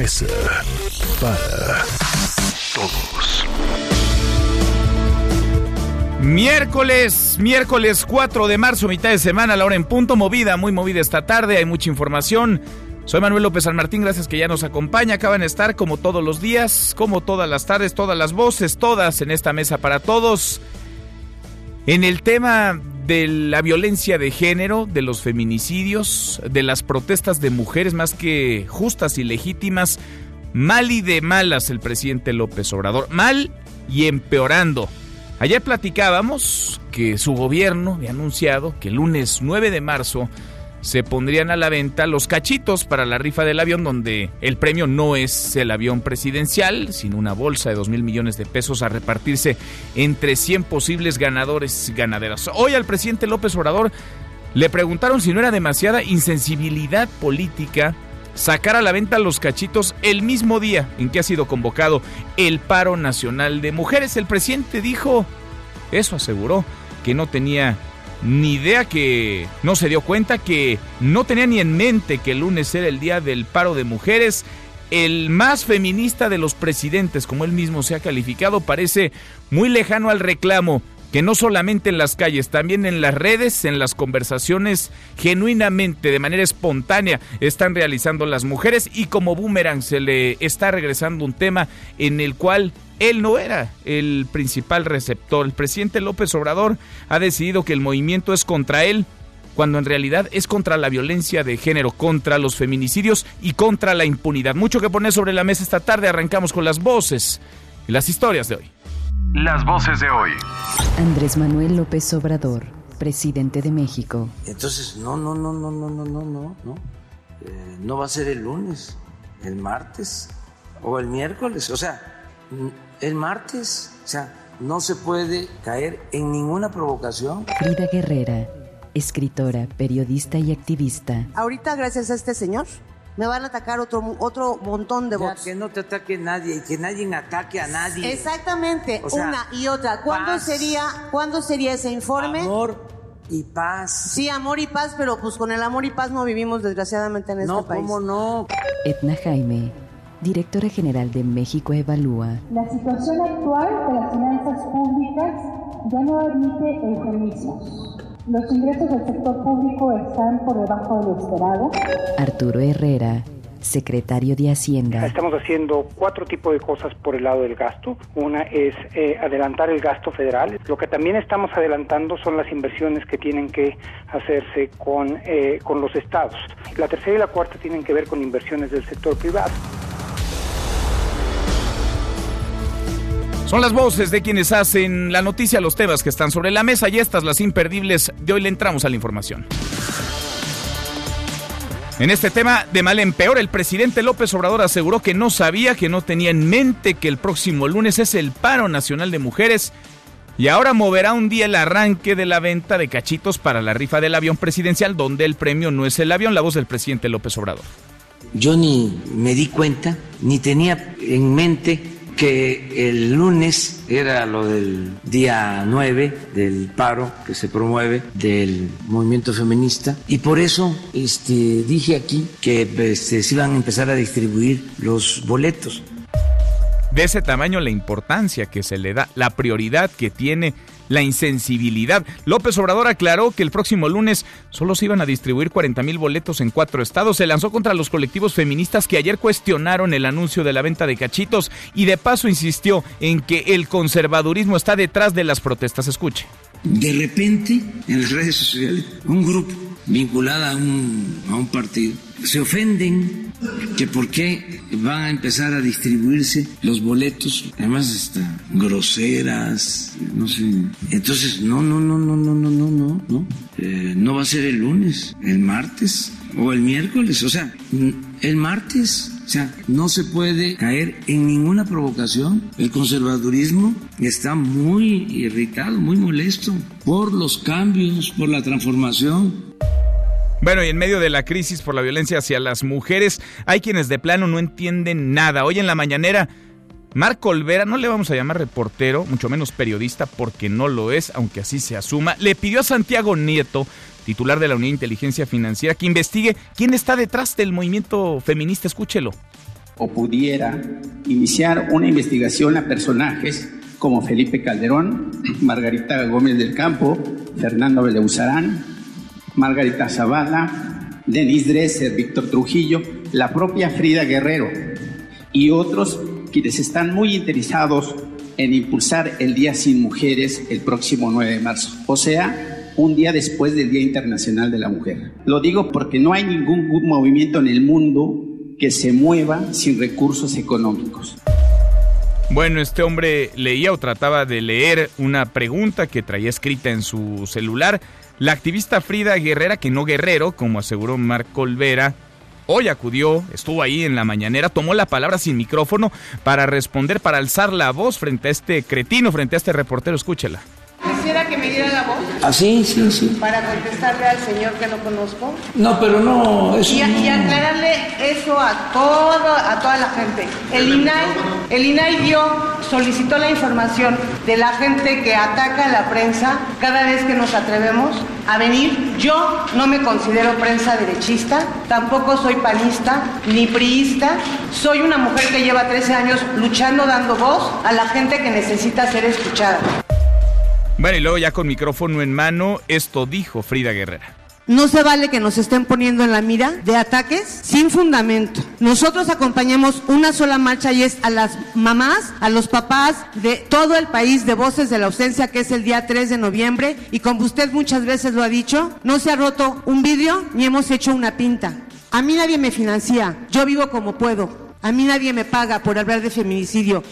Mesa para Todos. Miércoles, miércoles 4 de marzo, mitad de semana, la hora en punto, movida, muy movida esta tarde, hay mucha información. Soy Manuel López San Martín, gracias que ya nos acompaña. Acaban de estar como todos los días, como todas las tardes, todas las voces, todas en esta mesa para todos. En el tema de la violencia de género, de los feminicidios, de las protestas de mujeres más que justas y legítimas, mal y de malas el presidente López Obrador, mal y empeorando. Ayer platicábamos que su gobierno había anunciado que el lunes 9 de marzo se pondrían a la venta los cachitos para la rifa del avión, donde el premio no es el avión presidencial, sino una bolsa de 2 mil millones de pesos a repartirse entre 100 posibles ganadores y ganaderas. Hoy al presidente López Obrador le preguntaron si no era demasiada insensibilidad política sacar a la venta los cachitos el mismo día en que ha sido convocado el paro nacional de mujeres. El presidente dijo, eso aseguró, que no tenía ni idea, que no se dio cuenta, que no tenía ni en mente que el lunes era el día del paro de mujeres. El más feminista de los presidentes, como él mismo se ha calificado, parece muy lejano al reclamo que no solamente en las calles, también en las redes, en las conversaciones, genuinamente, de manera espontánea, están realizando las mujeres y como boomerang se le está regresando un tema en el cual él no era el principal receptor. El presidente López Obrador ha decidido que el movimiento es contra él, cuando en realidad es contra la violencia de género, contra los feminicidios y contra la impunidad. Mucho que poner sobre la mesa esta tarde, arrancamos con las voces y las historias de hoy. Las voces de hoy. Andrés Manuel López Obrador, presidente de México. Entonces, no, no, no, no, no, no, no, no, no. Eh, no va a ser el lunes, el martes o el miércoles, o sea, n- el martes, o sea, no se puede caer en ninguna provocación. Frida Guerrera, escritora, periodista y activista. Ahorita, gracias a este señor, me van a atacar otro, otro montón de Ya votos. que no te ataque nadie y que nadie ataque a nadie. Exactamente, O sea, una y otra. ¿Cuándo paz. sería, ¿Cuándo sería ese informe? Amor y paz. Sí, amor y paz, pero pues con el amor y paz no vivimos desgraciadamente en este no, país. ¿cómo no? Edna Jaime, directora general de México Evalúa. La situación actual de las finanzas públicas ya no admite eufemismos. Los ingresos del sector público están por debajo de lo esperado. Arturo Herrera, secretario de Hacienda. Estamos haciendo cuatro tipos de cosas por el lado del gasto. Una es eh, adelantar el gasto federal. Lo que también estamos adelantando son las inversiones que tienen que hacerse con, eh, con los estados. La tercera y la cuarta tienen que ver con inversiones del sector privado. Son las voces de quienes hacen la noticia, los temas que están sobre la mesa y estas las imperdibles de hoy le entramos a la información. En este tema, de mal en peor, el presidente López Obrador aseguró que no sabía, que no tenía en mente que el próximo lunes es el paro nacional de mujeres y ahora moverá un día el arranque de la venta de cachitos para la rifa del avión presidencial, donde el premio no es el avión, la voz del presidente López Obrador. Yo ni me di cuenta, ni tenía en mente que el lunes era lo del día 9 del paro que se promueve del movimiento feminista y por eso este, dije aquí que este, se iban a empezar a distribuir los boletos. De ese tamaño la importancia que se le da, la prioridad que tiene, la insensibilidad. López Obrador aclaró que el próximo lunes solo se iban a distribuir 40 mil boletos en cuatro estados. Se lanzó contra los colectivos feministas que ayer cuestionaron el anuncio de la venta de cachitos y de paso insistió en que el conservadurismo está detrás de las protestas. Escuche. De repente, en las redes sociales, un grupo vinculado a un, a un partido se ofenden que por qué van a empezar a distribuirse los boletos, además está groseras, no sé. Entonces, no, no, no, no, no, no, no, no, no. Eh, no va a ser el lunes, el martes o el miércoles, o sea, el martes O sea, no se puede caer en ninguna provocación. El conservadurismo está muy irritado, muy molesto por los cambios, por la transformación. Bueno, y en medio de la crisis por la violencia hacia las mujeres, hay quienes de plano no entienden nada. Hoy en la mañanera, Marco Olvera, no le vamos a llamar reportero, mucho menos periodista, porque no lo es, aunque así se asuma, le pidió a Santiago Nieto, titular de la Unidad de Inteligencia Financiera, que investigue quién está detrás del movimiento feminista. Escúchelo. O pudiera iniciar una investigación a personajes como Felipe Calderón, Margarita Gómez del Campo, Fernando Beleuzarán, Margarita Zavala, Denis Dresser, Víctor Trujillo, la propia Frida Guerrero y otros quienes están muy interesados en impulsar el Día Sin Mujeres el próximo 9 de marzo, o sea, un día después del Día Internacional de la Mujer. Lo digo porque no hay ningún movimiento en el mundo que se mueva sin recursos económicos. Bueno, este hombre leía o trataba de leer una pregunta que traía escrita en su celular. La activista Frida Guerrera, que no guerrero, como aseguró Marco Olvera, hoy acudió, estuvo ahí en la mañanera, tomó la palabra sin micrófono para responder, para alzar la voz frente a este cretino, frente a este reportero. Escúchela. Quisiera que me diera la voz. Ah, sí, sí, sí. Para contestarle al señor que no conozco. No, pero no, eso y, no. y aclararle eso a todo, a toda la gente. El INAI, el INAI dio, solicitó la información de la gente que ataca a la prensa cada vez que nos atrevemos a venir. Yo no me considero prensa derechista, tampoco soy panista ni priista. Soy una mujer que lleva 13 años luchando, dando voz a la gente que necesita ser escuchada. Bueno, y luego ya con micrófono en mano, esto dijo Frida Guerrera. No se vale que nos estén poniendo en la mira de ataques sin fundamento. Nosotros acompañamos una sola marcha y es a las mamás, a los papás de todo el país de Voces de la Ausencia, que es el día 3 de noviembre. Y como usted muchas veces lo ha dicho, no se ha roto un vidrio ni hemos hecho una pinta. A mí nadie me financia, yo vivo como puedo. A mí nadie me paga por hablar de feminicidio.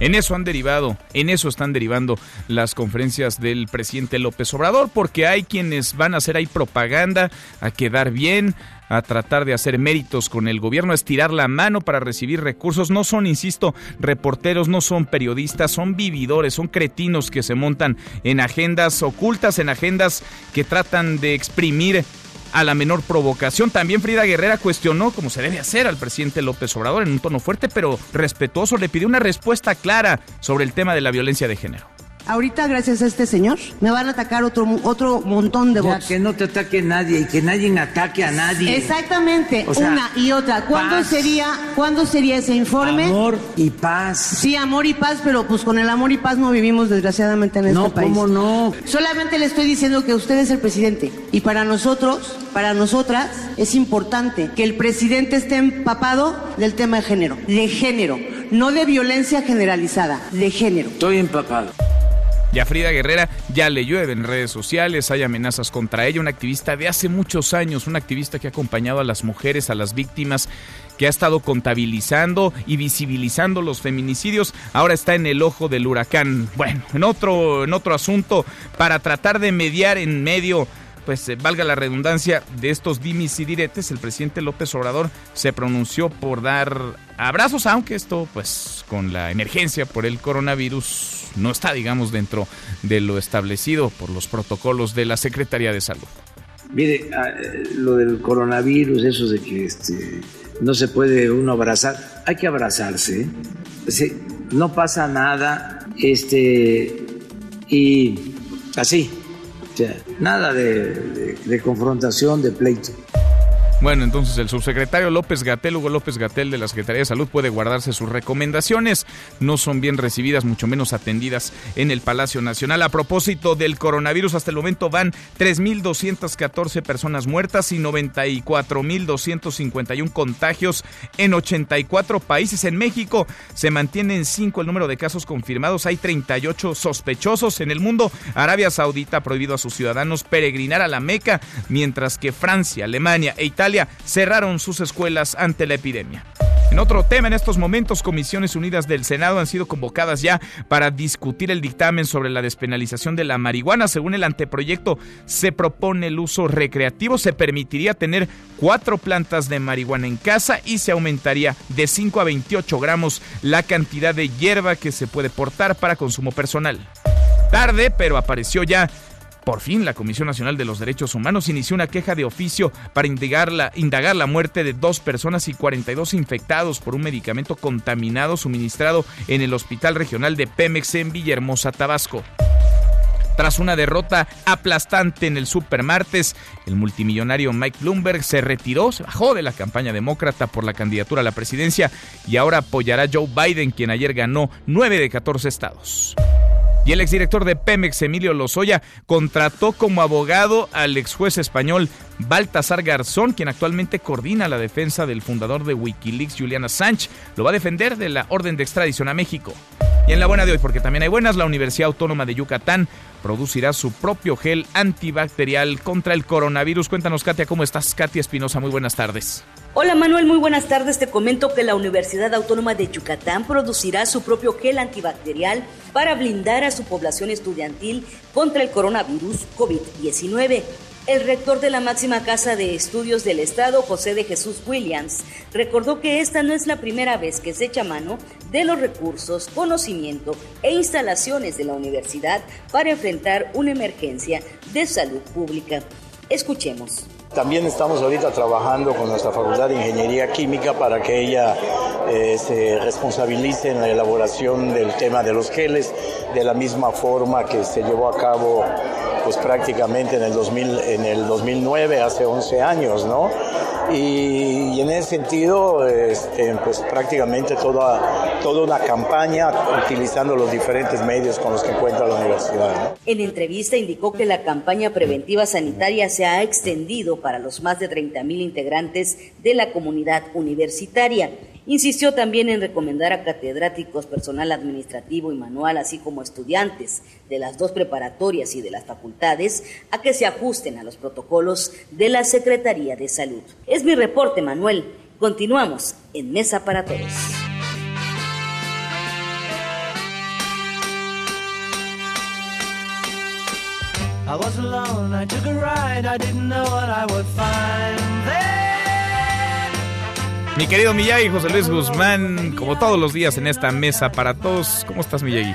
En eso han derivado, en eso están derivando las conferencias del presidente López Obrador, porque hay quienes van a hacer ahí propaganda, a quedar bien, a tratar de hacer méritos con el gobierno, a estirar la mano para recibir recursos. No son, insisto, reporteros, no son periodistas, son vividores, son cretinos que se montan en agendas ocultas, en agendas que tratan de exprimir a la menor provocación. También Frida Guerrera cuestionó, como se debe hacer, al presidente López Obrador en un tono fuerte pero respetuoso. Le pidió una respuesta clara sobre el tema de la violencia de género. Ahorita, gracias a este señor, me van a atacar otro, otro montón de Ya, votos. que no te ataque nadie y que nadie ataque a nadie. Exactamente, O sea, una y otra. ¿Cuándo paz. sería, ¿Cuándo sería ese informe? Amor y paz. Sí, amor y paz, pero pues con el amor y paz no vivimos desgraciadamente en No, este país. ¿cómo no? Solamente le estoy diciendo que usted es el presidente y para nosotros, para nosotras, es importante que el presidente esté empapado del tema de género, de género, no de violencia generalizada, de género. Estoy empapado. Y a Frida Guerrera ya le llueve en redes sociales, hay amenazas contra ella, una activista de hace muchos años, una activista que ha acompañado a las mujeres, a las víctimas, que ha estado contabilizando y visibilizando los feminicidios, ahora está en el ojo del huracán. Bueno, en otro, en otro asunto, para tratar de mediar en medio pues eh, valga la redundancia de estos dimis y diretes, el presidente López Obrador se pronunció por dar abrazos, aunque esto pues con la emergencia por el coronavirus no está digamos dentro de lo establecido por los protocolos de la Secretaría de Salud. Mire, ah, eh, lo del coronavirus, eso de que este, no se puede uno abrazar, hay que abrazarse. ¿eh? No pasa nada, este, y así, sea, nada de, de- de confrontación, de pleito. Bueno, entonces el subsecretario López Gatel, Hugo López Gatel de la Secretaría de Salud puede guardarse sus recomendaciones. No son bien recibidas, mucho menos atendidas en el Palacio Nacional. A propósito del coronavirus, hasta el momento van 3.214 personas muertas y 94.251 contagios en 84 países. En México se mantiene en 5 el número de casos confirmados. Hay 38 sospechosos en el mundo. Arabia Saudita ha prohibido a sus ciudadanos peregrinar a la Meca, mientras que Francia, Alemania e Italia cerraron sus escuelas ante la epidemia. En otro tema, en estos momentos, Comisiones Unidas del Senado han sido convocadas ya para discutir el dictamen sobre la despenalización de la marihuana. Según el anteproyecto, se propone el uso recreativo, se permitiría tener cuatro plantas de marihuana en casa y se aumentaría de 5 a 28 gramos la cantidad de hierba que se puede portar para consumo personal. Tarde, pero apareció ya por fin, la Comisión Nacional de los Derechos Humanos inició una queja de oficio para indagar la, muerte de dos personas y 42 infectados por un medicamento contaminado suministrado en el Hospital Regional de Pemex en Villahermosa, Tabasco. Tras una derrota aplastante en el Supermartes, el multimillonario Mike Bloomberg se retiró, se bajó de la campaña demócrata por la candidatura a la presidencia y ahora apoyará a Joe Biden, quien ayer ganó 9 de 14 estados. Y el exdirector de Pemex, Emilio Lozoya, contrató como abogado al ex juez español Baltasar Garzón, quien actualmente coordina la defensa del fundador de Wikileaks, Juliana Sánchez. Lo va a defender de la orden de extradición a México. Y en la buena de hoy, porque también hay buenas, la Universidad Autónoma de Yucatán producirá su propio gel antibacterial contra el coronavirus. Cuéntanos, Katia, ¿cómo estás? Katia Espinosa, muy buenas tardes. Hola Manuel, muy buenas tardes. Te comento que la Universidad Autónoma de Yucatán producirá su propio gel antibacterial para blindar a su población estudiantil contra el coronavirus COVID-19. El rector de la máxima casa de estudios del Estado, José de Jesús Williams, recordó que esta no es la primera vez que se echa mano de los recursos, conocimiento e instalaciones de la universidad para enfrentar una emergencia de salud pública. Escuchemos. También estamos ahorita trabajando con nuestra Facultad de Ingeniería Química para que ella eh, se responsabilice en la elaboración del tema de los geles de la misma forma que se llevó a cabo pues prácticamente en el, 2000, en el 2009, hace 11 años, ¿no? Y, en ese sentido, este, pues prácticamente toda, toda una campaña utilizando los diferentes medios con los que cuenta la universidad. En entrevista indicó que la campaña preventiva sanitaria se ha extendido para los más de 30 mil integrantes de la comunidad universitaria. Insistió también en recomendar a catedráticos, personal administrativo y manual, así como estudiantes de las dos preparatorias y de las facultades, a que se ajusten a los protocolos de la Secretaría de Salud. Es mi reporte, Manuel. Continuamos en Mesa para Todos. Mi querido Miyagi, José Luis Guzmán, como todos los días en esta mesa para todos. ¿Cómo estás, Miyagi?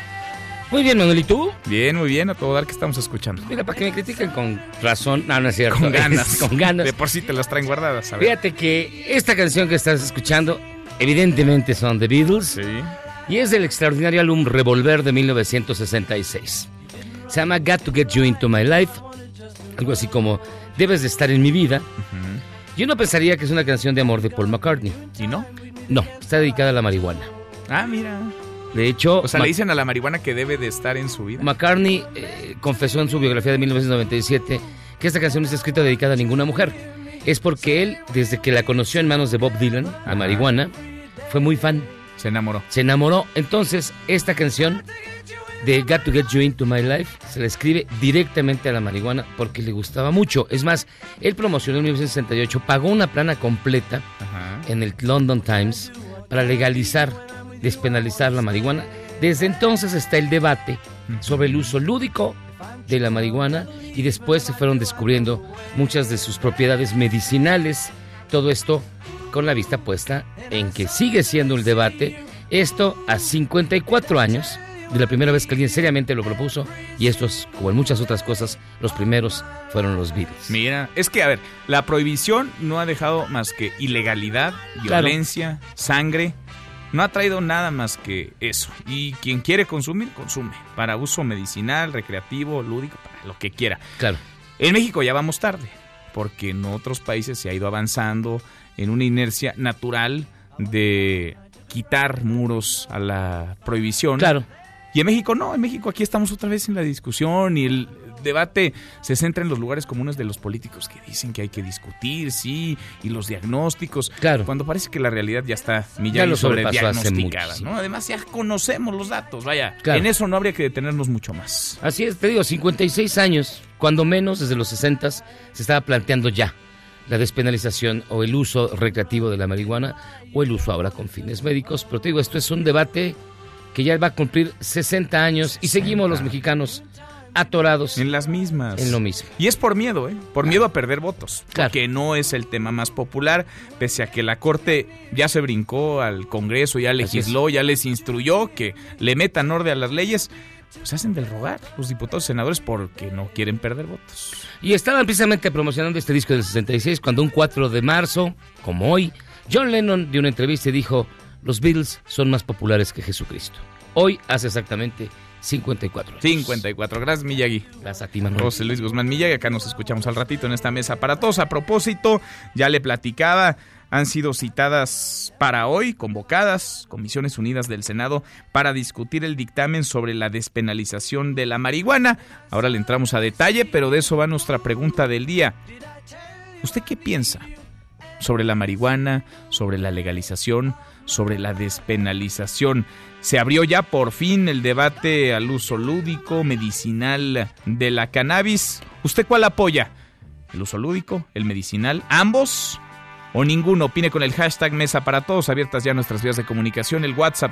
Muy bien, Manuel, ¿y tú? Bien, muy bien, a todo dar que estamos escuchando. Mira, para que me critiquen con razón, no, no es cierto. Con ganas. con ganas. De por sí te las traen guardadas, a Fíjate que esta canción que estás escuchando, evidentemente son The Beatles. Sí. Y es del extraordinario álbum Revolver de 1966. Se llama Got to Get You Into My Life. Algo así como Debes de estar en mi vida. Yo no pensaría que es una canción de amor de Paul McCartney. ¿Y no? No, está dedicada a la marihuana. Ah, mira. De hecho... O sea, le dicen a la marihuana que debe de estar en su vida. McCartney eh, confesó en su biografía de 1997 que esta canción no está escrita dedicada a ninguna mujer. Es porque él, desde que la conoció en manos de Bob Dylan, la marihuana, fue muy fan. Se enamoró. Se enamoró. Entonces, esta canción de Got to Get You Into My Life se la escribe directamente a la marihuana porque le gustaba mucho. Es más, él promocionó en 1968, pagó una plana completa en el London Times para legalizar, despenalizar la marihuana. Desde entonces está el debate sobre el uso lúdico de la marihuana y después se fueron descubriendo muchas de sus propiedades medicinales. Todo esto con la vista puesta en que sigue siendo el debate. Esto a 54 años de la primera vez que alguien seriamente lo propuso y estos, como en muchas otras cosas, los primeros fueron los Beatles. Mira, es que a ver, la prohibición no ha dejado más que ilegalidad, violencia, sangre, no ha traído nada más que eso. Y quien quiere consumir, consume, para uso medicinal, recreativo, lúdico, para lo que quiera. Claro. En México ya vamos tarde, porque en otros países se ha ido avanzando en una inercia natural de quitar muros a la prohibición. Claro. Y en México no, en México aquí estamos otra vez en la discusión y el debate se centra en los lugares comunes de los políticos que dicen que hay que discutir, sí, y los diagnósticos. Claro. Cuando parece que la realidad ya está millón sobre diagnosticada, ¿no? Además ya conocemos los datos, vaya. En eso no habría que detenernos mucho más. Así es, te digo, 56 años, cuando menos desde los 60 se estaba planteando ya la despenalización o el uso recreativo de la marihuana o el uso ahora con fines médicos. Pero te digo, esto es un debate que ya va a cumplir 60 años y seguimos los mexicanos atorados. En las mismas. En lo mismo. Y es por miedo, ¿eh? Por miedo a perder votos. Claro. Que no es el tema más popular, pese a que la Corte ya se brincó al Congreso, ya legisló, ya les instruyó que le metan orden a las leyes. Pues hacen del rogar los diputados y senadores porque no quieren perder votos. Y estaban precisamente promocionando este disco del 66 cuando un 4 de marzo, como hoy, John Lennon dio una entrevista y dijo, los Beatles son más populares que Jesucristo. Hoy hace exactamente 54. 54. Gracias, Miyagi. Gracias a ti, Manuel. José Luis Guzmán Miyagi. Acá nos escuchamos al ratito en esta mesa para todos. A propósito, ya le platicaba, han sido citadas para hoy, convocadas, Comisiones Unidas del Senado, para discutir el dictamen sobre la despenalización de la marihuana. Ahora le entramos a detalle, pero de eso va nuestra pregunta del día. ¿Usted qué piensa sobre la marihuana, sobre la legalización, sobre la despenalización? Se abrió ya por fin el debate al uso lúdico, medicinal de la cannabis. ¿Usted cuál apoya? ¿El uso lúdico? ¿El medicinal? ¿Ambos? ¿O ninguno? Opine con el hashtag Mesa para Todos. Abiertas ya nuestras vías de comunicación. El WhatsApp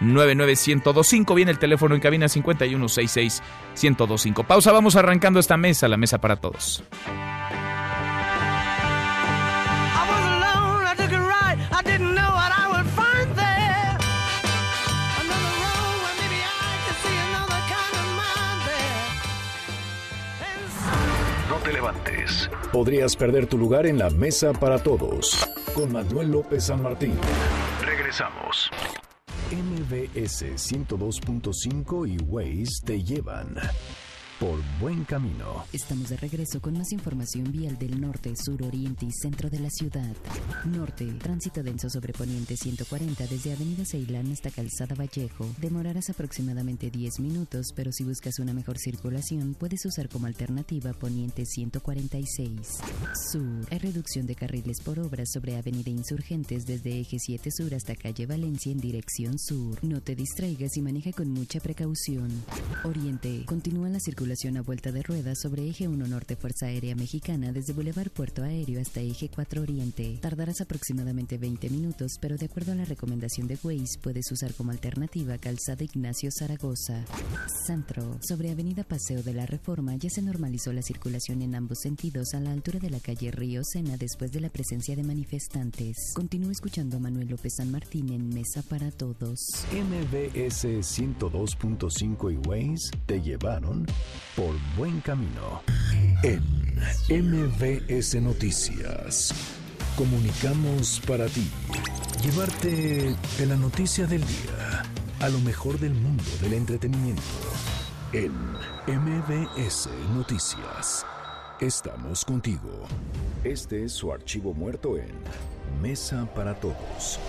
5524-99125. Viene el teléfono en cabina 5166-1025. Pausa, vamos arrancando esta mesa, la Mesa para Todos. Podrías perder tu lugar en la mesa para todos. Con Manuel López San Martín. Regresamos. MBS 102.5 y Waze te llevan por buen camino. Estamos de regreso con más información vial del norte, sur, oriente y centro de la ciudad. Norte, tránsito denso sobre poniente 140 desde Avenida Ceilán hasta Calzada Vallejo. Demorarás aproximadamente 10 minutos, pero si buscas una mejor circulación, puedes usar como alternativa poniente 146. Sur, hay reducción de carriles por obras sobre Avenida Insurgentes desde eje 7 sur hasta calle Valencia en dirección sur. No te distraigas y maneja con mucha precaución. Oriente, continúa la circulación a vuelta de ruedas sobre Eje 1 Norte Fuerza Aérea Mexicana desde Boulevard Puerto Aéreo hasta Eje 4 Oriente. Tardarás aproximadamente 20 minutos, pero de acuerdo a la recomendación de Waze, puedes usar como alternativa Calzada Ignacio Zaragoza. Centro. Sobre Avenida Paseo de la Reforma ya se normalizó la circulación en ambos sentidos a la altura de la calle Río Sena después de la presencia de manifestantes. Continúa escuchando a Manuel López San Martín en Mesa para Todos. MBS 102.5 y Waze te llevaron por buen camino. En MBS Noticias. Comunicamos para ti. Llevarte de la noticia del día a lo mejor del mundo del entretenimiento. En MBS Noticias. Estamos contigo. Este es su archivo muerto en Mesa para Todos.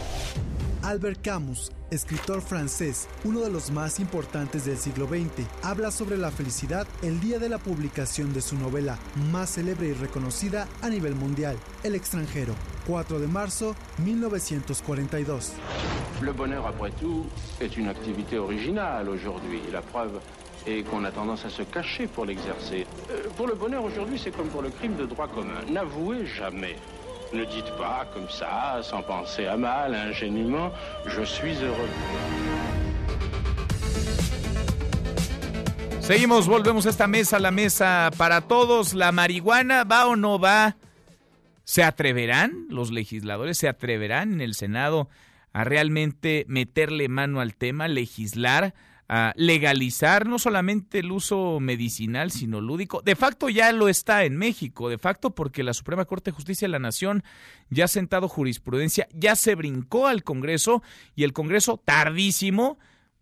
Albert Camus, escritor francés, uno de los más importantes del siglo XX, habla sobre la felicidad el día de la publicación de su novela más célebre y reconocida a nivel mundial, El extranjero, 4 de marzo 1942. Le bonheur, après tout, est une activité originale aujourd'hui. La preuve est qu'on a tendance à se cacher pour l'exercer. Euh, pour le bonheur aujourd'hui, c'est comme pour le crime de droit commun. N'avouez jamais. Ne dites pas comme ça, sans penser à mal, ingénument, je suis heureux. Seguimos, volvemos a esta mesa, la mesa para todos. ¿La marihuana va o no va? ¿Se atreverán los legisladores? ¿Se atreverán en el Senado a realmente meterle mano al tema, legislar? A legalizar no solamente el uso medicinal, sino lúdico. De facto ya lo está en México, de facto porque la Suprema Corte de Justicia de la Nación ya ha sentado jurisprudencia, ya se brincó al Congreso y el Congreso tardísimo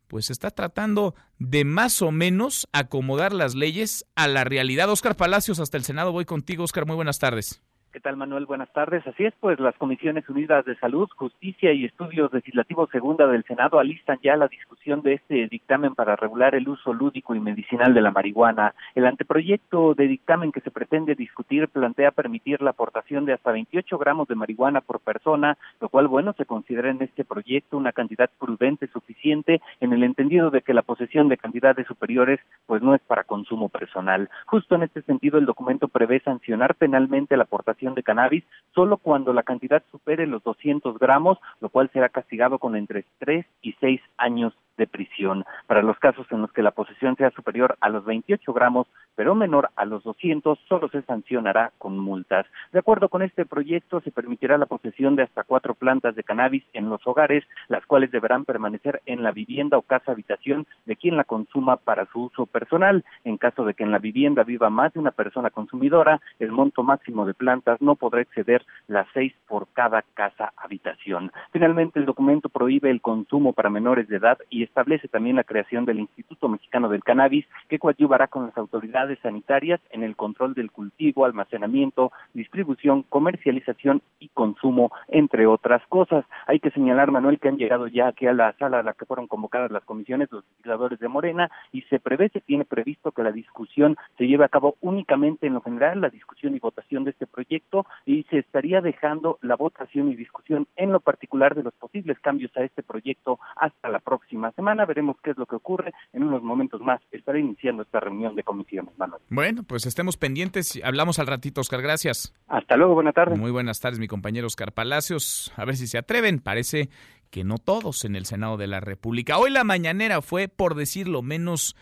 pues está tratando de más o menos acomodar las leyes a la realidad. Oscar Palacios, hasta el Senado, voy contigo. Oscar, muy buenas tardes. ¿Qué tal, Manuel? Buenas tardes. Así es, pues las Comisiones Unidas de Salud, Justicia y Estudios Legislativos Segunda del Senado alistan ya la discusión de este dictamen para regular el uso lúdico y medicinal de la marihuana. El anteproyecto de dictamen que se pretende discutir plantea permitir la aportación de hasta 28 gramos de marihuana por persona, lo cual, bueno, se considera en este proyecto una cantidad prudente suficiente en el entendido de que la posesión de cantidades superiores, pues no es para consumo personal. Justo en este sentido, el documento prevé sancionar penalmente la aportación de cannabis solo cuando la cantidad supere los 200 gramos, lo cual será castigado con entre 3 y 6 años de prisión. Para los casos en los que la posesión sea superior a los 28 gramos, pero menor a los 200, solo se sancionará con multas. De acuerdo con este proyecto, se permitirá la posesión de hasta cuatro plantas de cannabis en los hogares, las cuales deberán permanecer en la vivienda o casa habitación de quien la consuma para su uso personal. En caso de que en la vivienda viva más de una persona consumidora, el monto máximo de plantas no podrá exceder las seis por cada casa habitación. Finalmente, el documento prohíbe el consumo para menores de edad y establece también la creación del Instituto Mexicano del Cannabis, que coadyuvará con las autoridades sanitarias en el control del cultivo, almacenamiento, distribución, comercialización y consumo, entre otras cosas. Hay que señalar, Manuel, que han llegado ya aquí a la sala a la que fueron convocadas las comisiones, los legisladores de Morena, y se prevé, se tiene previsto que la discusión se lleve a cabo únicamente en lo general, la discusión y votación de este proyecto, y se estaría dejando la votación y discusión en lo particular de los posibles cambios a este proyecto hasta la próxima semana. Veremos qué es lo que ocurre. En unos momentos más estaré iniciando esta reunión de comisiones, Manuel. Bueno, pues estemos pendientes. Hablamos al ratito, Oscar. Gracias. Hasta luego, buenas tardes. Muy buenas tardes, mi compañero Oscar Palacios. A ver si se atreven. Parece que no todos en el Senado de la República. Hoy la mañanera fue, por decirlo menos,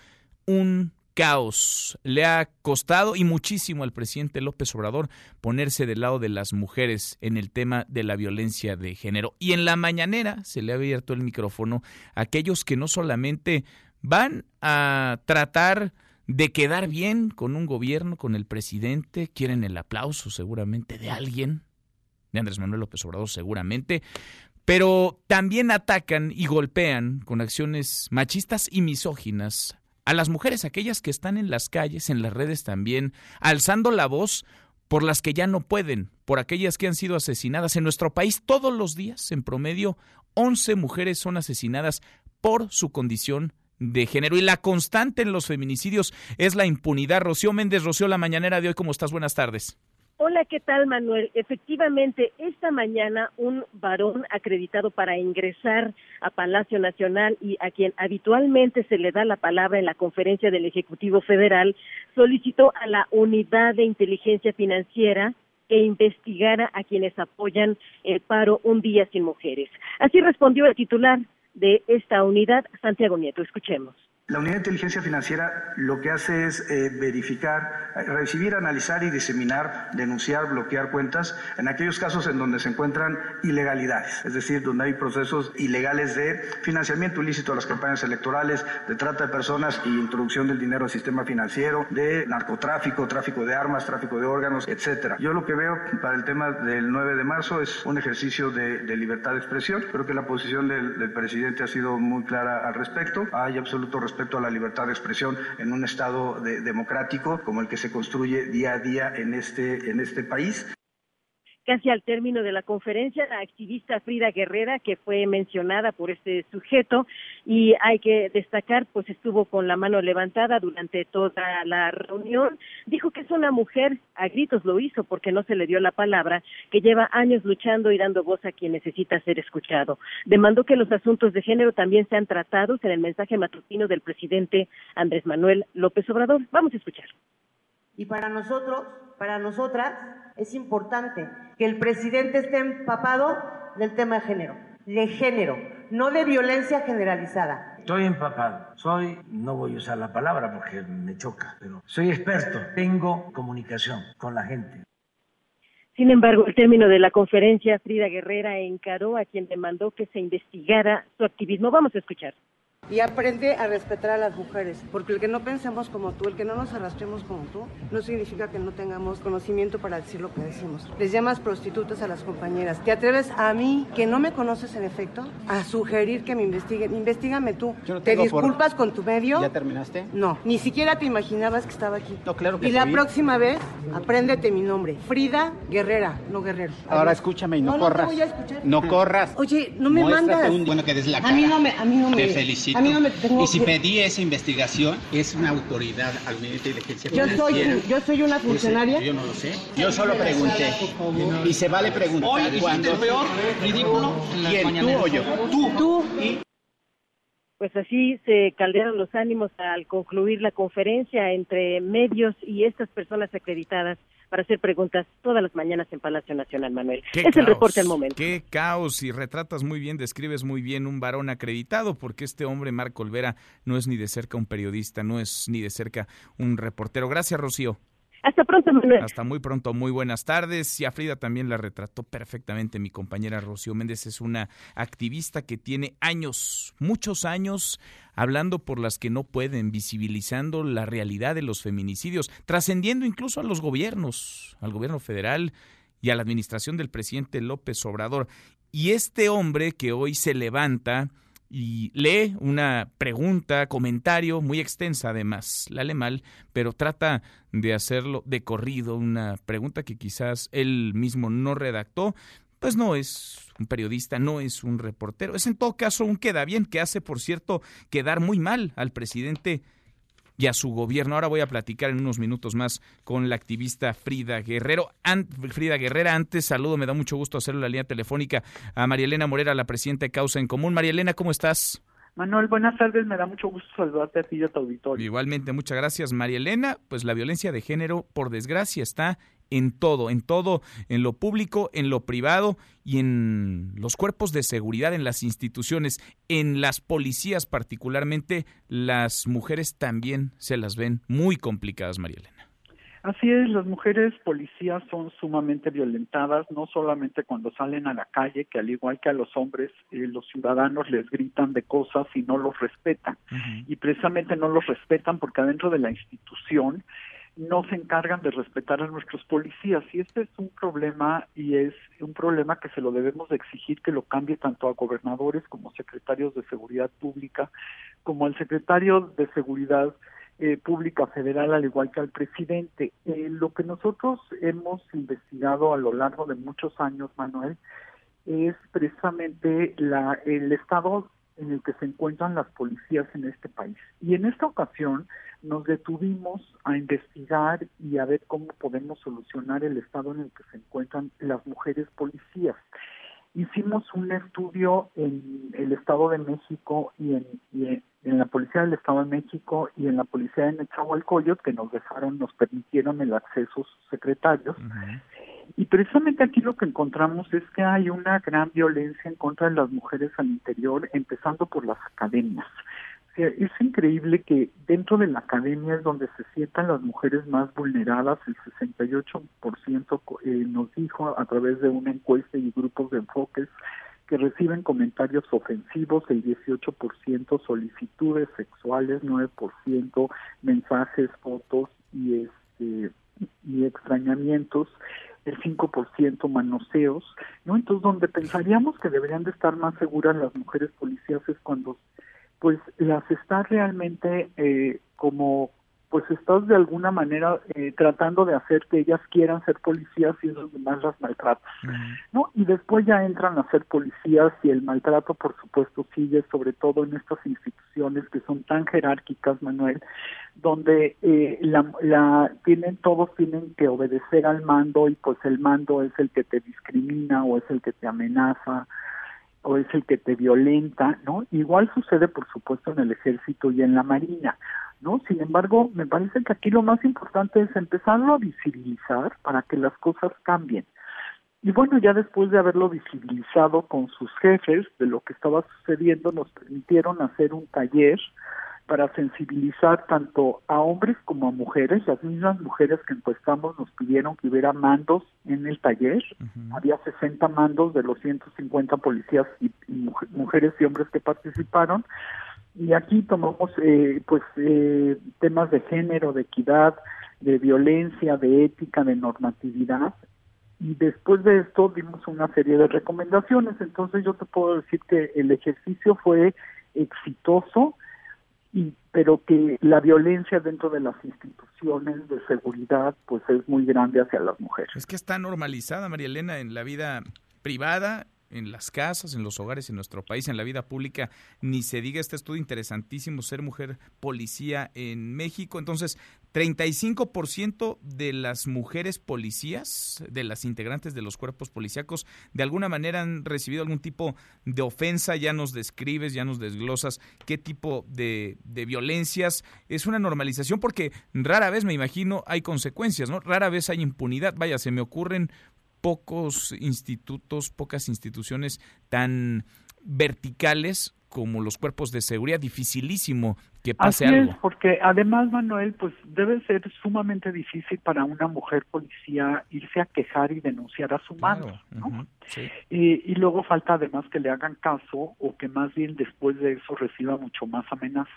un caos. Le ha costado y muchísimo al presidente López Obrador ponerse del lado de las mujeres en el tema de la violencia de género. Y en la mañanera se le ha abierto el micrófono a aquellos que no solamente van a tratar de quedar bien con un gobierno, con el presidente, quieren el aplauso seguramente de alguien, de Andrés Manuel López Obrador seguramente, pero también atacan y golpean con acciones machistas y misóginas a las mujeres, aquellas que están en las calles, en las redes también, alzando la voz por las que ya no pueden, por aquellas que han sido asesinadas. En nuestro país todos los días, en promedio, 11 mujeres son asesinadas por su condición de género. Y la constante en los feminicidios es la impunidad. Rocío Méndez, Rocío, la mañanera de hoy, ¿cómo estás? Buenas tardes. Hola, ¿qué tal, Manuel? Efectivamente, esta mañana un varón acreditado para ingresar a Palacio Nacional y a quien habitualmente se le da la palabra en la conferencia del Ejecutivo Federal solicitó a la Unidad de Inteligencia Financiera que investigara a quienes apoyan el paro Un Día Sin Mujeres. Así respondió el titular de esta unidad, Santiago Nieto. Escuchemos. La unidad de inteligencia financiera lo que hace es eh, verificar, recibir, analizar y diseminar, denunciar, bloquear cuentas en aquellos casos en donde se encuentran ilegalidades, es decir, donde hay procesos ilegales de financiamiento ilícito a las campañas electorales, de trata de personas y introducción del dinero al sistema financiero, de narcotráfico, tráfico de armas, tráfico de órganos, etcétera. Yo lo que veo para el tema del 9 de marzo es un ejercicio de, libertad de expresión. Creo que la posición del, del presidente ha sido muy clara al respecto. Hay absoluto respeto respecto a la libertad de expresión en un Estado democrático como el que se construye día a día en este, en este país. Casi al término de la conferencia, la activista Frida Guerrera, que fue mencionada por este sujeto, y hay que destacar, pues estuvo con la mano levantada durante toda la reunión, dijo que es una mujer, a gritos lo hizo porque no se le dio la palabra, que lleva años luchando y dando voz a quien necesita ser escuchado. Demandó que los asuntos de género también sean tratados en el mensaje matutino del presidente Andrés Manuel López Obrador. Vamos a escuchar. Y para nosotros, para nosotras, es importante que el presidente esté empapado del tema de género, de género, no de violencia generalizada. Estoy empapado, soy, no voy a usar la palabra porque me choca, pero soy experto, tengo comunicación con la gente. Sin embargo, al término de la conferencia, Frida Guerrera encaró a quien demandó que se investigara su activismo. Vamos a escuchar. Y aprende a respetar a las mujeres, porque el que no pensemos como tú, el que no nos arrastremos como tú, no significa que no tengamos conocimiento para decir lo que decimos. Les llamas prostitutas a las compañeras. ¿Te atreves a mí, que no me conoces en efecto, a sugerir que me investiguen? Investígame tú. ¿Te disculpas con tu medio? ¿Ya terminaste? No, ni siquiera te imaginabas que estaba aquí. No, claro que Y la sí. próxima vez, apréndete mi nombre. Frida Guerrera, no Guerrero. Ahora Adiós. escúchame y no, No, no te corras. voy a escuchar. No corras. Oye, no me Muéstrate mandas. un- bueno, que des la A cara. mí no me- a mí no me- Te felicito. A mí no me tengo y si que- pedí esa investigación, es una autoridad al nivel de inteligencia Yo soy, yo soy una funcionaria. Yo no lo sé. Yo solo pregunté. Y se vale preguntar Hoy cuando... el peor ridículo ¿Quién, tú o yo? Tú. Tú. Pues así se caldearon los ánimos al concluir la conferencia entre medios y estas personas acreditadas para hacer preguntas todas las mañanas en Palacio Nacional, Manuel. Es el caos, reporte al momento. Qué caos y retratas muy bien, describes muy bien un varón acreditado, porque este hombre, Marco Olvera, no es ni de cerca un periodista, no es ni de cerca un reportero. Gracias, Rocío. Hasta pronto. Hasta muy pronto, muy buenas tardes. Y a Frida también la retrató perfectamente mi compañera Rocío Méndez. Es una activista que tiene años, muchos años, hablando por las que no pueden, visibilizando la realidad de los feminicidios, trascendiendo incluso a los gobiernos, al gobierno federal y a la administración del presidente López Obrador. Y este hombre que hoy se levanta y lee una pregunta, comentario muy extensa además, la lee mal, pero trata de hacerlo de corrido, una pregunta que quizás él mismo no redactó, pues no es un periodista, no es un reportero, es en todo caso un queda bien que hace, por cierto, quedar muy mal al presidente y a su gobierno. Ahora voy a platicar en unos minutos más con la activista Frida Guerrero. An- Frida Guerrera, antes saludo, me da mucho gusto hacerlo en la línea telefónica a María Elena Morera, la presidenta de Causa en Común. María Elena, ¿cómo estás? Manuel, buenas tardes, me da mucho gusto saludarte a ti y a tu auditorio. Igualmente, muchas gracias, María Elena. Pues la violencia de género, por desgracia, está en todo, en todo, en lo público, en lo privado y en los cuerpos de seguridad, en las instituciones, en las policías particularmente, las mujeres también se las ven muy complicadas, María Elena. Así es, las mujeres policías son sumamente violentadas, no solamente cuando salen a la calle, que al igual que a los hombres, eh, los ciudadanos les gritan de cosas y no los respetan. Y precisamente no los respetan porque adentro de la institución no se encargan de respetar a nuestros policías. Y este es un problema y es un problema que se lo debemos de exigir que lo cambie tanto a gobernadores como secretarios de seguridad pública como al secretario de seguridad eh, pública federal al igual que al presidente. Eh, lo que nosotros hemos investigado a lo largo de muchos años Manuel es precisamente la el estado en el que se encuentran las policías en este país. Y en esta ocasión nos detuvimos a investigar y a ver cómo podemos solucionar el estado en el que se encuentran las mujeres policías. Hicimos un estudio en el Estado de México y en, la Policía del Estado de México y en la Policía de Nezahualcóyotl que nos dejaron, nos permitieron el acceso sus secretarios. Y precisamente aquí lo que encontramos es que hay una gran violencia en contra de las mujeres al interior, empezando por las academias. O sea, es increíble que dentro de la academia es donde se sientan las mujeres más vulneradas. El 68% co- eh, nos dijo a través de una encuesta y grupos de enfoques que reciben comentarios ofensivos, el 18% solicitudes sexuales, 9% mensajes, fotos y este y extrañamientos, el 5% manoseos, ¿no? Entonces, donde pensaríamos que deberían de estar más seguras las mujeres policías es cuando, pues, las está realmente eh, como, pues, estás de alguna manera eh, tratando de hacer que ellas quieran ser policías y es donde más las maltratas, ¿no? Y después ya entran a ser policías y el maltrato, por supuesto, sigue, sobre todo en estas instituciones que son tan jerárquicas, Manuel, donde eh, la, la tienen todos tienen que obedecer al mando y pues el mando es el que te discrimina o es el que te amenaza o es el que te violenta, ¿no? Igual sucede, por supuesto, en el ejército y en la marina, ¿no? Sin embargo, me parece que aquí lo más importante es empezarlo a visibilizar para que las cosas cambien. Y bueno, ya después de haberlo visibilizado con sus jefes de lo que estaba sucediendo, nos permitieron hacer un taller para sensibilizar tanto a hombres como a mujeres. Las mismas mujeres que encuestamos nos pidieron que hubiera mandos en el taller. Había 60 mandos de los 150 policías y, y muj- mujeres y hombres que participaron. Y aquí tomamos eh, pues eh, temas de género, de equidad, de violencia, de ética, de normatividad. Y después de esto dimos una serie de recomendaciones. Entonces yo te puedo decir que el ejercicio fue exitoso, y pero que la violencia dentro de las instituciones de seguridad pues es muy grande hacia las mujeres. Es que está normalizada, María Elena, en la vida privada en las casas, en los hogares, en nuestro país, en la vida pública, ni se diga este estudio interesantísimo, ser mujer policía en México. Entonces, 35% de las mujeres policías, de las integrantes de los cuerpos policíacos, de alguna manera han recibido algún tipo de ofensa, ya nos describes, ya nos desglosas qué tipo de, de violencias. Es una normalización porque rara vez, me imagino, hay consecuencias, ¿no? Rara vez hay impunidad. Vaya, se me ocurren pocos institutos, pocas instituciones tan verticales como los cuerpos de seguridad, dificilísimo que pase Así algo. Es, porque además, Manuel, pues debe ser sumamente difícil para una mujer policía irse a quejar y denunciar a su mano, ¿no? Y, luego falta además que le hagan caso o que más bien después de eso reciba mucho más amenazas.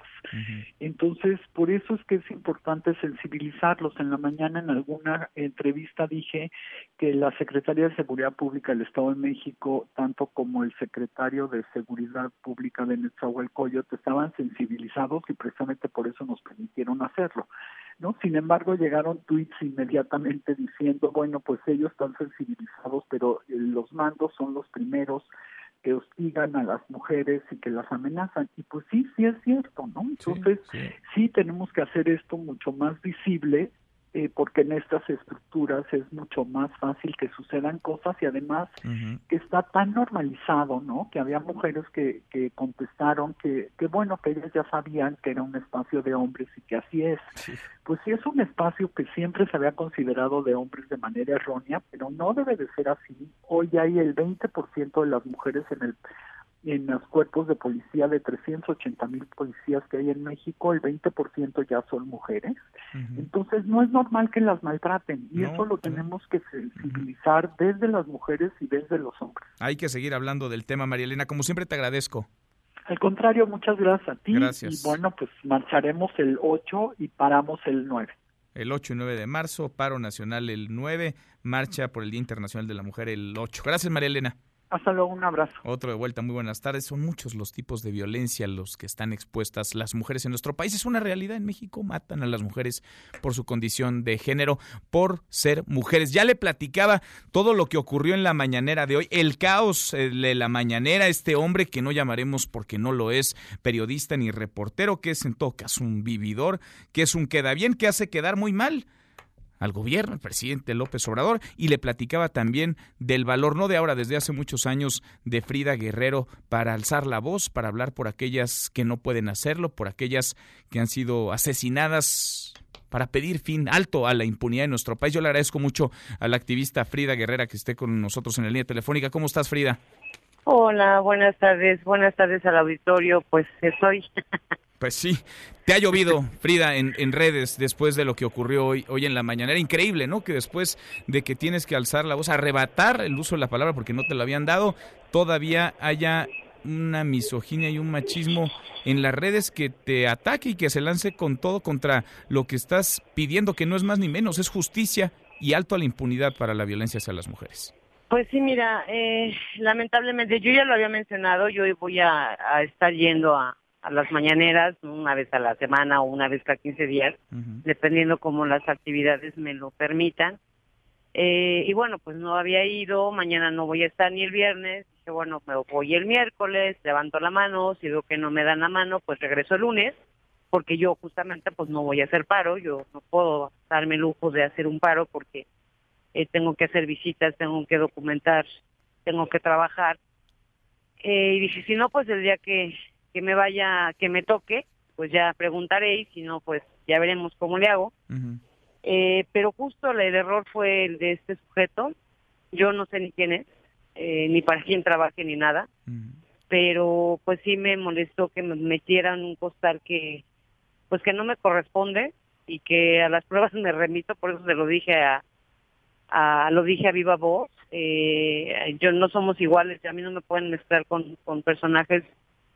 Entonces, por eso es que es importante sensibilizarlos. En la mañana en alguna entrevista dije que la Secretaría de Seguridad Pública del Estado de México, tanto como el secretario de Seguridad Pública de Netzahualcoyot, estaban sensibilizados y precisamente por eso nos permitieron hacerlo. ¿no? Sin embargo, llegaron tweets inmediatamente diciendo, bueno, pues ellos están sensibilizados, pero eh, los mandos son los primeros que hostigan a las mujeres y que las amenazan. Y pues sí, sí es cierto, ¿no? Entonces, sí tenemos que hacer esto mucho más visible eh, porque en estas estructuras es mucho más fácil que sucedan cosas y además que está tan normalizado, ¿no? Que había mujeres que, que contestaron que, que, bueno, que ellas ya sabían que era un espacio de hombres y que así es. Pues sí es un espacio que siempre se había considerado de hombres de manera errónea, pero no debe de ser así. Hoy hay el 20% de las mujeres en el en los cuerpos de policía de 380 mil policías que hay en México, el 20% ya son mujeres. Entonces no es normal que las maltraten y eso lo tenemos que sensibilizar desde las mujeres y desde los hombres. Hay que seguir hablando del tema, María Elena. Como siempre te agradezco. Al contrario, muchas gracias a ti. Gracias. Y bueno, pues marcharemos el 8 y paramos el 9 el 8 y 9 de marzo, paro nacional el 9, marcha por el Día Internacional de la Mujer el 8. Gracias, María Elena. Hasta un abrazo. Otro de vuelta, muy buenas tardes. Son muchos los tipos de violencia a los que están expuestas las mujeres en nuestro país. Es una realidad en México, matan a las mujeres por su condición de género, por ser mujeres. Ya le platicaba todo lo que ocurrió en la mañanera de hoy, el caos de la mañanera, este hombre que no llamaremos porque no lo es periodista ni reportero, que es en todo caso un vividor, que es un queda bien, que hace quedar muy mal al gobierno, el presidente López Obrador, y le platicaba también del valor, no de ahora, desde hace muchos años, de Frida Guerrero para alzar la voz, para hablar por aquellas que no pueden hacerlo, por aquellas que han sido asesinadas para pedir fin alto a la impunidad en nuestro país. Yo le agradezco mucho a la activista Frida Guerrera que esté con nosotros en la línea telefónica. ¿Cómo estás, Frida? Hola, buenas tardes. Buenas tardes al auditorio. Pues estoy Pues sí, te ha llovido, Frida, en, en, redes después de lo que ocurrió hoy, hoy en la mañana. Era increíble, ¿no? Que después de que tienes que alzar la voz, arrebatar el uso de la palabra porque no te lo habían dado, todavía haya una misoginia y un machismo en las redes que te ataque y que se lance con todo contra lo que estás pidiendo, que no es más ni menos, es justicia y alto a la impunidad para la violencia hacia las mujeres. Pues sí, mira, eh, lamentablemente yo ya lo había mencionado, yo voy a estar yendo a, a las mañaneras una vez a la semana o una vez cada 15 días, dependiendo cómo las actividades me lo permitan. Eh, y bueno, pues no había ido, mañana no voy a estar ni el viernes, dije bueno, me voy el miércoles, levanto la mano, si veo que no me dan la mano, pues regreso el lunes, porque yo justamente pues no voy a hacer paro, yo no puedo darme el lujo de hacer un paro porque eh, tengo que hacer visitas, tengo que documentar, tengo que trabajar. Eh, y dije, si no, pues el día que, que me vaya, que me toque, pues ya preguntaré y si no, pues ya veremos cómo le hago. eh, pero justo el, error fue el de este sujeto. Yo no sé ni quién es, eh, ni para quién trabaje ni nada. Pero pues sí me molestó que me metieran un costal que, pues que no me corresponde y que a las pruebas me remito, por eso se lo dije a, a lo dije a viva voz. Eh, yo no somos iguales, a mí no me pueden mezclar con, con personajes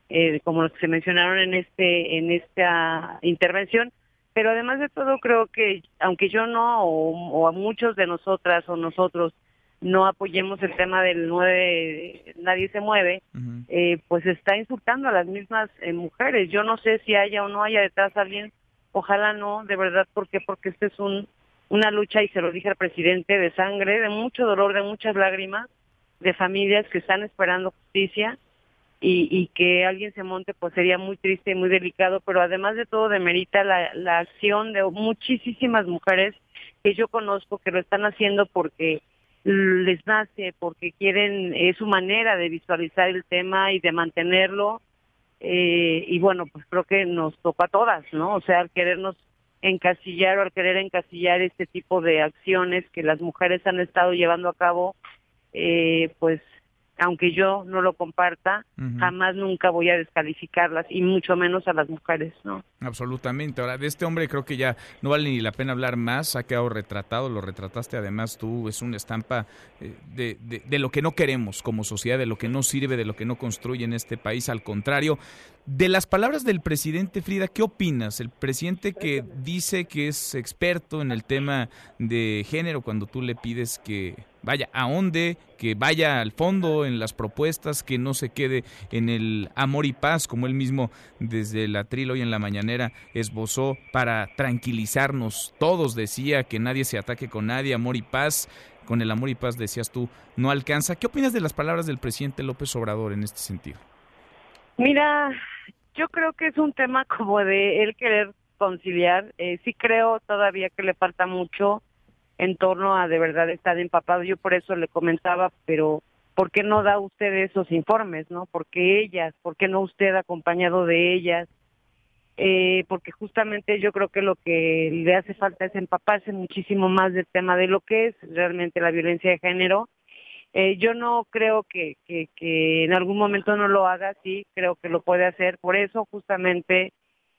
eh, como los que se mencionaron en este en esta intervención. Pero además de todo creo que aunque yo no o, a muchos de nosotras o nosotros no apoyemos el tema del 9 nadie se mueve eh, pues está insultando a las mismas eh, mujeres. Yo no sé si haya o no haya detrás alguien ojalá no de verdad porque porque este es un una lucha y se lo dije al presidente de sangre de mucho dolor de muchas lágrimas de familias que están esperando justicia y, y, que alguien se monte pues sería muy triste y muy delicado, pero además de todo demerita la, la acción de muchísimas mujeres que yo conozco que lo están haciendo porque les nace, porque quieren, es su manera de visualizar el tema y de mantenerlo. Eh, y bueno, pues creo que nos toca a todas, ¿no? O sea, al querernos encasillar o al querer encasillar este tipo de acciones que las mujeres han estado llevando a cabo, eh, pues aunque yo no lo comparta, jamás nunca voy a descalificarlas y mucho menos a las mujeres, ¿no? Absolutamente. Ahora, de este hombre creo que ya no vale ni la pena hablar más, ha quedado retratado, lo retrataste además tú, es una estampa eh, de, de, de lo que no queremos como sociedad, de lo que no sirve, de lo que no construye en este país, al contrario. De las palabras del presidente Frida, ¿qué opinas? El presidente que dice que es experto en el tema de género cuando tú le pides que vaya, ahonde, que vaya al fondo en las propuestas, que no se quede en el amor y paz, como él mismo desde la trilo y en la mañanera esbozó para tranquilizarnos todos, decía que nadie se ataque con nadie, amor y paz, con el amor y paz decías tú, no alcanza. ¿Qué opinas de las palabras del presidente López Obrador en este sentido? Mira, yo creo que es un tema como de él querer conciliar. Eh, sí creo todavía que le falta mucho en torno a de verdad estar empapado. Yo por eso le comentaba, pero ¿por qué no da usted esos informes, no? ¿Por qué ellas? ¿Por qué no usted acompañado de ellas? Eh, porque justamente yo creo que lo que le hace falta es empaparse muchísimo más del tema de lo que es realmente la violencia de género. Eh, yo no creo que, que, en algún momento no lo haga, sí, creo que lo puede hacer. Por eso justamente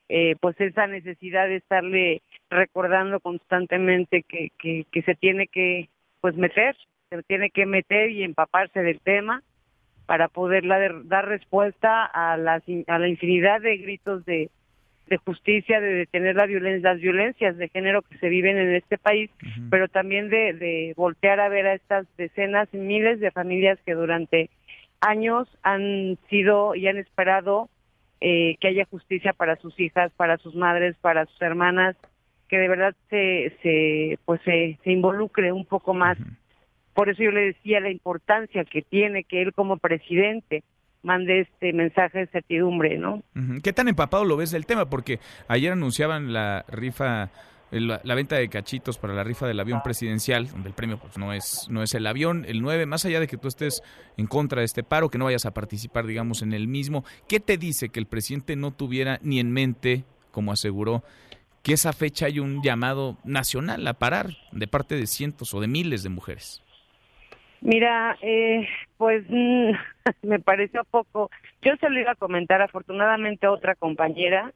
eh, pues esa necesidad de estarle recordando constantemente que, que, se tiene que pues meter, se tiene que meter y empaparse del tema para poder dar respuesta a, las, a la infinidad de gritos de, de justicia, de detener la violencia, las violencias de género que se viven en este país, pero también de, de voltear a ver a estas decenas y miles de familias que durante años han sido y han esperado eh, que haya justicia para sus hijas, para sus madres, para sus hermanas, que de verdad se, se pues se, se involucre un poco más. Por eso yo le decía la importancia que tiene que él como presidente mande este mensaje de certidumbre, ¿no? ¿Qué tan empapado lo ves del tema? Porque ayer anunciaban la rifa la, venta de cachitos para la rifa del avión presidencial, donde el premio pues no es no es el avión, el 9, más allá de que tú estés en contra de este paro, que no vayas a participar, digamos, en el mismo, ¿qué te dice que el presidente no tuviera ni en mente, como aseguró, que esa fecha hay un llamado nacional a parar de parte de cientos o de miles de mujeres? Mira, eh, pues mm, me pareció poco. Yo se lo iba a comentar afortunadamente a otra compañera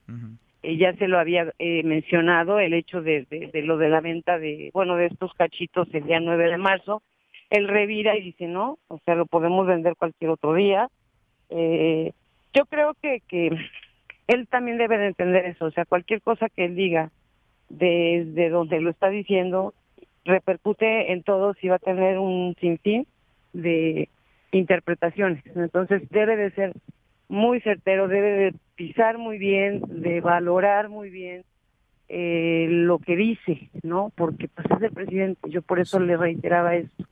ya se lo había eh, mencionado, el hecho de, de, lo de la venta de, bueno, de estos cachitos el día 9 de marzo, él revira y dice, no, o sea, lo podemos vender cualquier otro día. Eh, yo creo que, que él también debe de entender eso, o sea, cualquier cosa que él diga desde donde lo está diciendo repercute en todos y va a tener un sinfín de interpretaciones. Entonces debe de ser muy certero, debe de pisar muy bien, de valorar muy bien eh, lo que dice, ¿no? Porque pues es el presidente, yo por eso le reiteraba esto.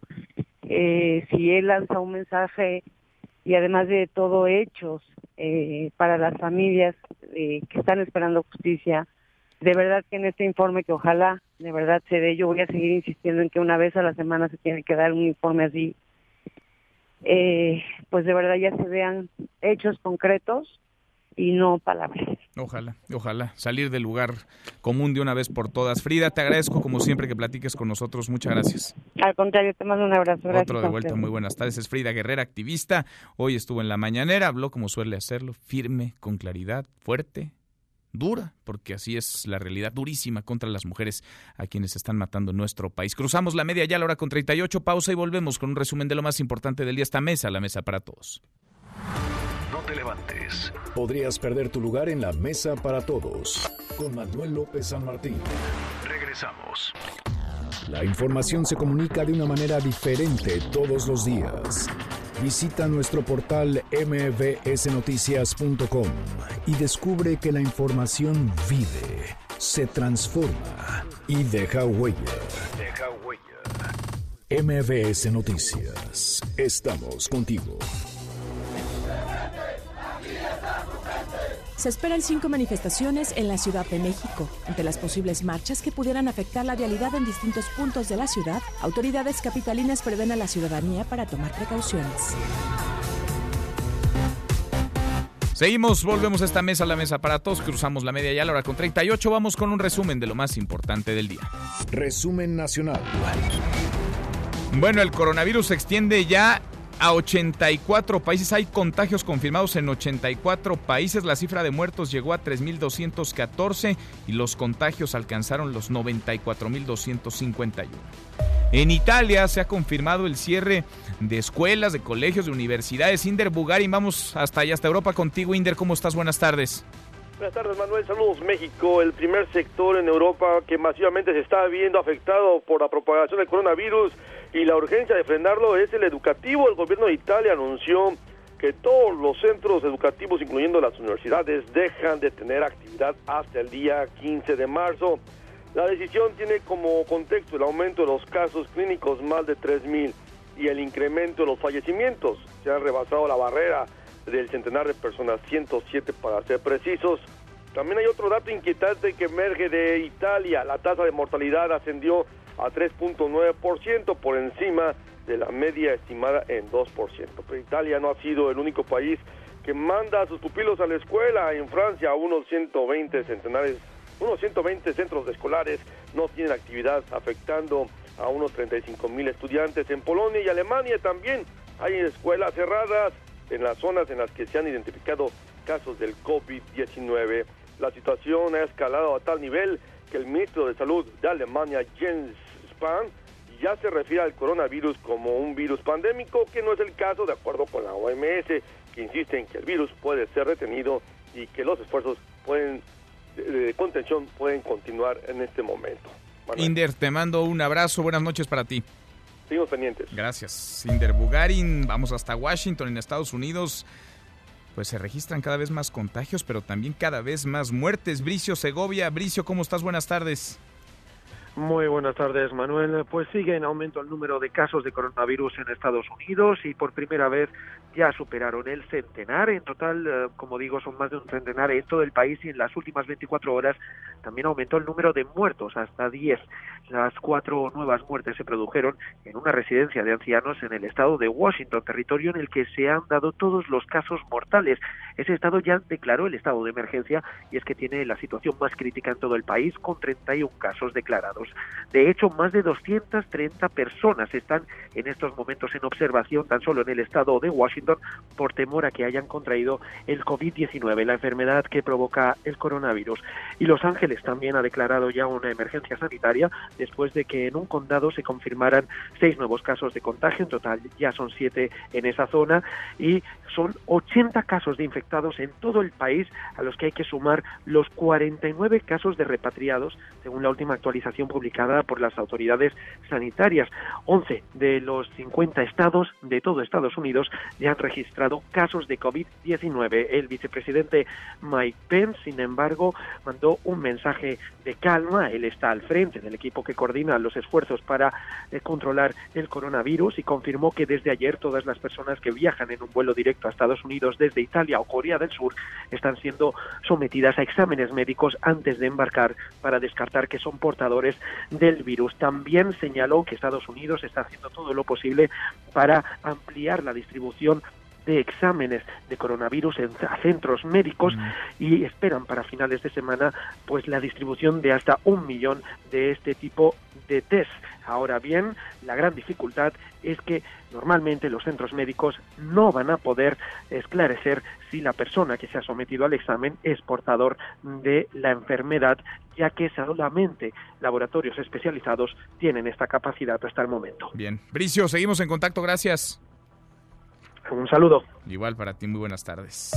Eh, si él lanza un mensaje y además de todo hechos eh, para las familias que están esperando justicia, de verdad que en este informe que ojalá de verdad se dé, yo voy a seguir insistiendo en que una vez a la semana se tiene que dar un informe así eh, pues de verdad ya se vean hechos concretos y no palabras. Ojalá, ojalá, salir del lugar común de una vez por todas. Frida, te agradezco como siempre que platiques con nosotros. Muchas gracias. Al contrario, te mando un abrazo. Gracias Otro de vuelta, muy buenas tardes. Es Frida Guerrera, activista. Hoy estuvo en la mañanera, habló como suele hacerlo, firme, con claridad, fuerte, dura, porque así es la realidad durísima contra las mujeres a quienes están matando en nuestro país. Cruzamos la media ya a la hora con 38, pausa y volvemos con un resumen de lo más importante del día esta mesa, la mesa para todos te levantes. Podrías perder tu lugar en la mesa para todos. Con Manuel López San Martín. Regresamos. La información se comunica de una manera diferente todos los días. Visita nuestro portal mbsnoticias.com y descubre que la información vive, se transforma y deja huella. Deja huella. MBS Noticias. Estamos contigo. Se esperan cinco manifestaciones en la Ciudad de México. Ante las posibles marchas que pudieran afectar la vialidad en distintos puntos de la ciudad, autoridades capitalinas prevén a la ciudadanía para tomar precauciones. Seguimos, volvemos a esta mesa, la mesa para todos, cruzamos la media ya, la hora con 38, vamos con un resumen de lo más importante del día. Resumen nacional. Bueno, el coronavirus se extiende ya a 84 países. Hay contagios confirmados en 84 países. La cifra de muertos llegó a 3.214 y los contagios alcanzaron los 94.251. En Italia se ha confirmado el cierre de escuelas, de colegios, de universidades. Inder Bugari, vamos hasta allá, hasta Europa contigo. Inder, ¿cómo estás? Buenas tardes. Buenas tardes, Manuel. Saludos, México. El primer sector en Europa que masivamente se está viendo afectado por la propagación del coronavirus y la urgencia de frenarlo es el educativo. El gobierno de Italia anunció que todos los centros educativos, incluyendo las universidades, dejan de tener actividad hasta el día 15 de marzo. La decisión tiene como contexto el aumento de los casos clínicos, más de 3.000, y el incremento de los fallecimientos. Se han rebasado la barrera del centenar de personas, 107 para ser precisos. También hay otro dato inquietante que emerge de Italia. La tasa de mortalidad ascendió a 3.9% por encima de la media estimada en 2%. Pero Italia no ha sido el único país que manda a sus pupilos a la escuela. En Francia, unos 120 centenares, unos 120 centros escolares no tienen actividad, afectando a unos 35 mil estudiantes. En Polonia y Alemania también hay escuelas cerradas en las zonas en las que se han identificado casos del COVID-19. La situación ha escalado a tal nivel que el ministro de Salud de Alemania, Jens Spahn, ya se refiere al coronavirus como un virus pandémico, que no es el caso de acuerdo con la OMS, que insiste en que el virus puede ser retenido y que los esfuerzos pueden de, contención pueden continuar en este momento. Inder, te mando un abrazo, buenas noches para ti. Seguimos pendientes. Gracias. Inder Bugarin, vamos hasta Washington, en Estados Unidos pues se registran cada vez más contagios, pero también cada vez más muertes. Bricio Segovia, Bricio, ¿cómo estás? Buenas tardes. Muy buenas tardes, Manuel. Pues sigue en aumento el número de casos de coronavirus en Estados Unidos y por primera vez ya superaron el centenar. En total, eh, como digo, son más de un centenar en todo el país y en las últimas 24 horas también aumentó el número de muertos hasta 10. Las cuatro nuevas muertes se produjeron en una residencia de ancianos en el estado de Washington, territorio en el que se han dado todos los casos mortales. Ese estado ya declaró el estado de emergencia y es que tiene la situación más crítica en todo el país con 31 casos declarados. De hecho, más de 230 personas están en estos momentos en observación tan solo en el estado de Washington por temor a que hayan contraído el COVID-19, la enfermedad que provoca el coronavirus. Y Los Ángeles también ha declarado ya una emergencia sanitaria después de que en un condado se confirmaran seis nuevos casos de contagio, en total ya son siete en esa zona y son 80 casos de infectados en todo el país a los que hay que sumar los 49 casos de repatriados, según la última actualización publicada por las autoridades sanitarias. 11 de los 50 estados de todo Estados Unidos ya han registrado casos de COVID-19. El vicepresidente Mike Pence, sin embargo, mandó un mensaje de calma. Él está al frente del equipo que coordina los esfuerzos para eh, controlar el coronavirus y confirmó que desde ayer todas las personas que viajan en un vuelo directo a Estados Unidos desde Italia o Corea del Sur están siendo sometidas a exámenes médicos antes de embarcar para descartar que son portadores del virus. También señaló que Estados Unidos está haciendo todo lo posible para ampliar la distribución de exámenes de coronavirus en centros médicos y esperan para finales de semana pues la distribución de hasta un millón de este tipo de test. Ahora bien, la gran dificultad es que normalmente los centros médicos no van a poder esclarecer si la persona que se ha sometido al examen es portador de la enfermedad, ya que solamente laboratorios especializados tienen esta capacidad hasta el momento. Bien. Bricio, seguimos en contacto, gracias. Un saludo. Igual para ti, muy buenas tardes.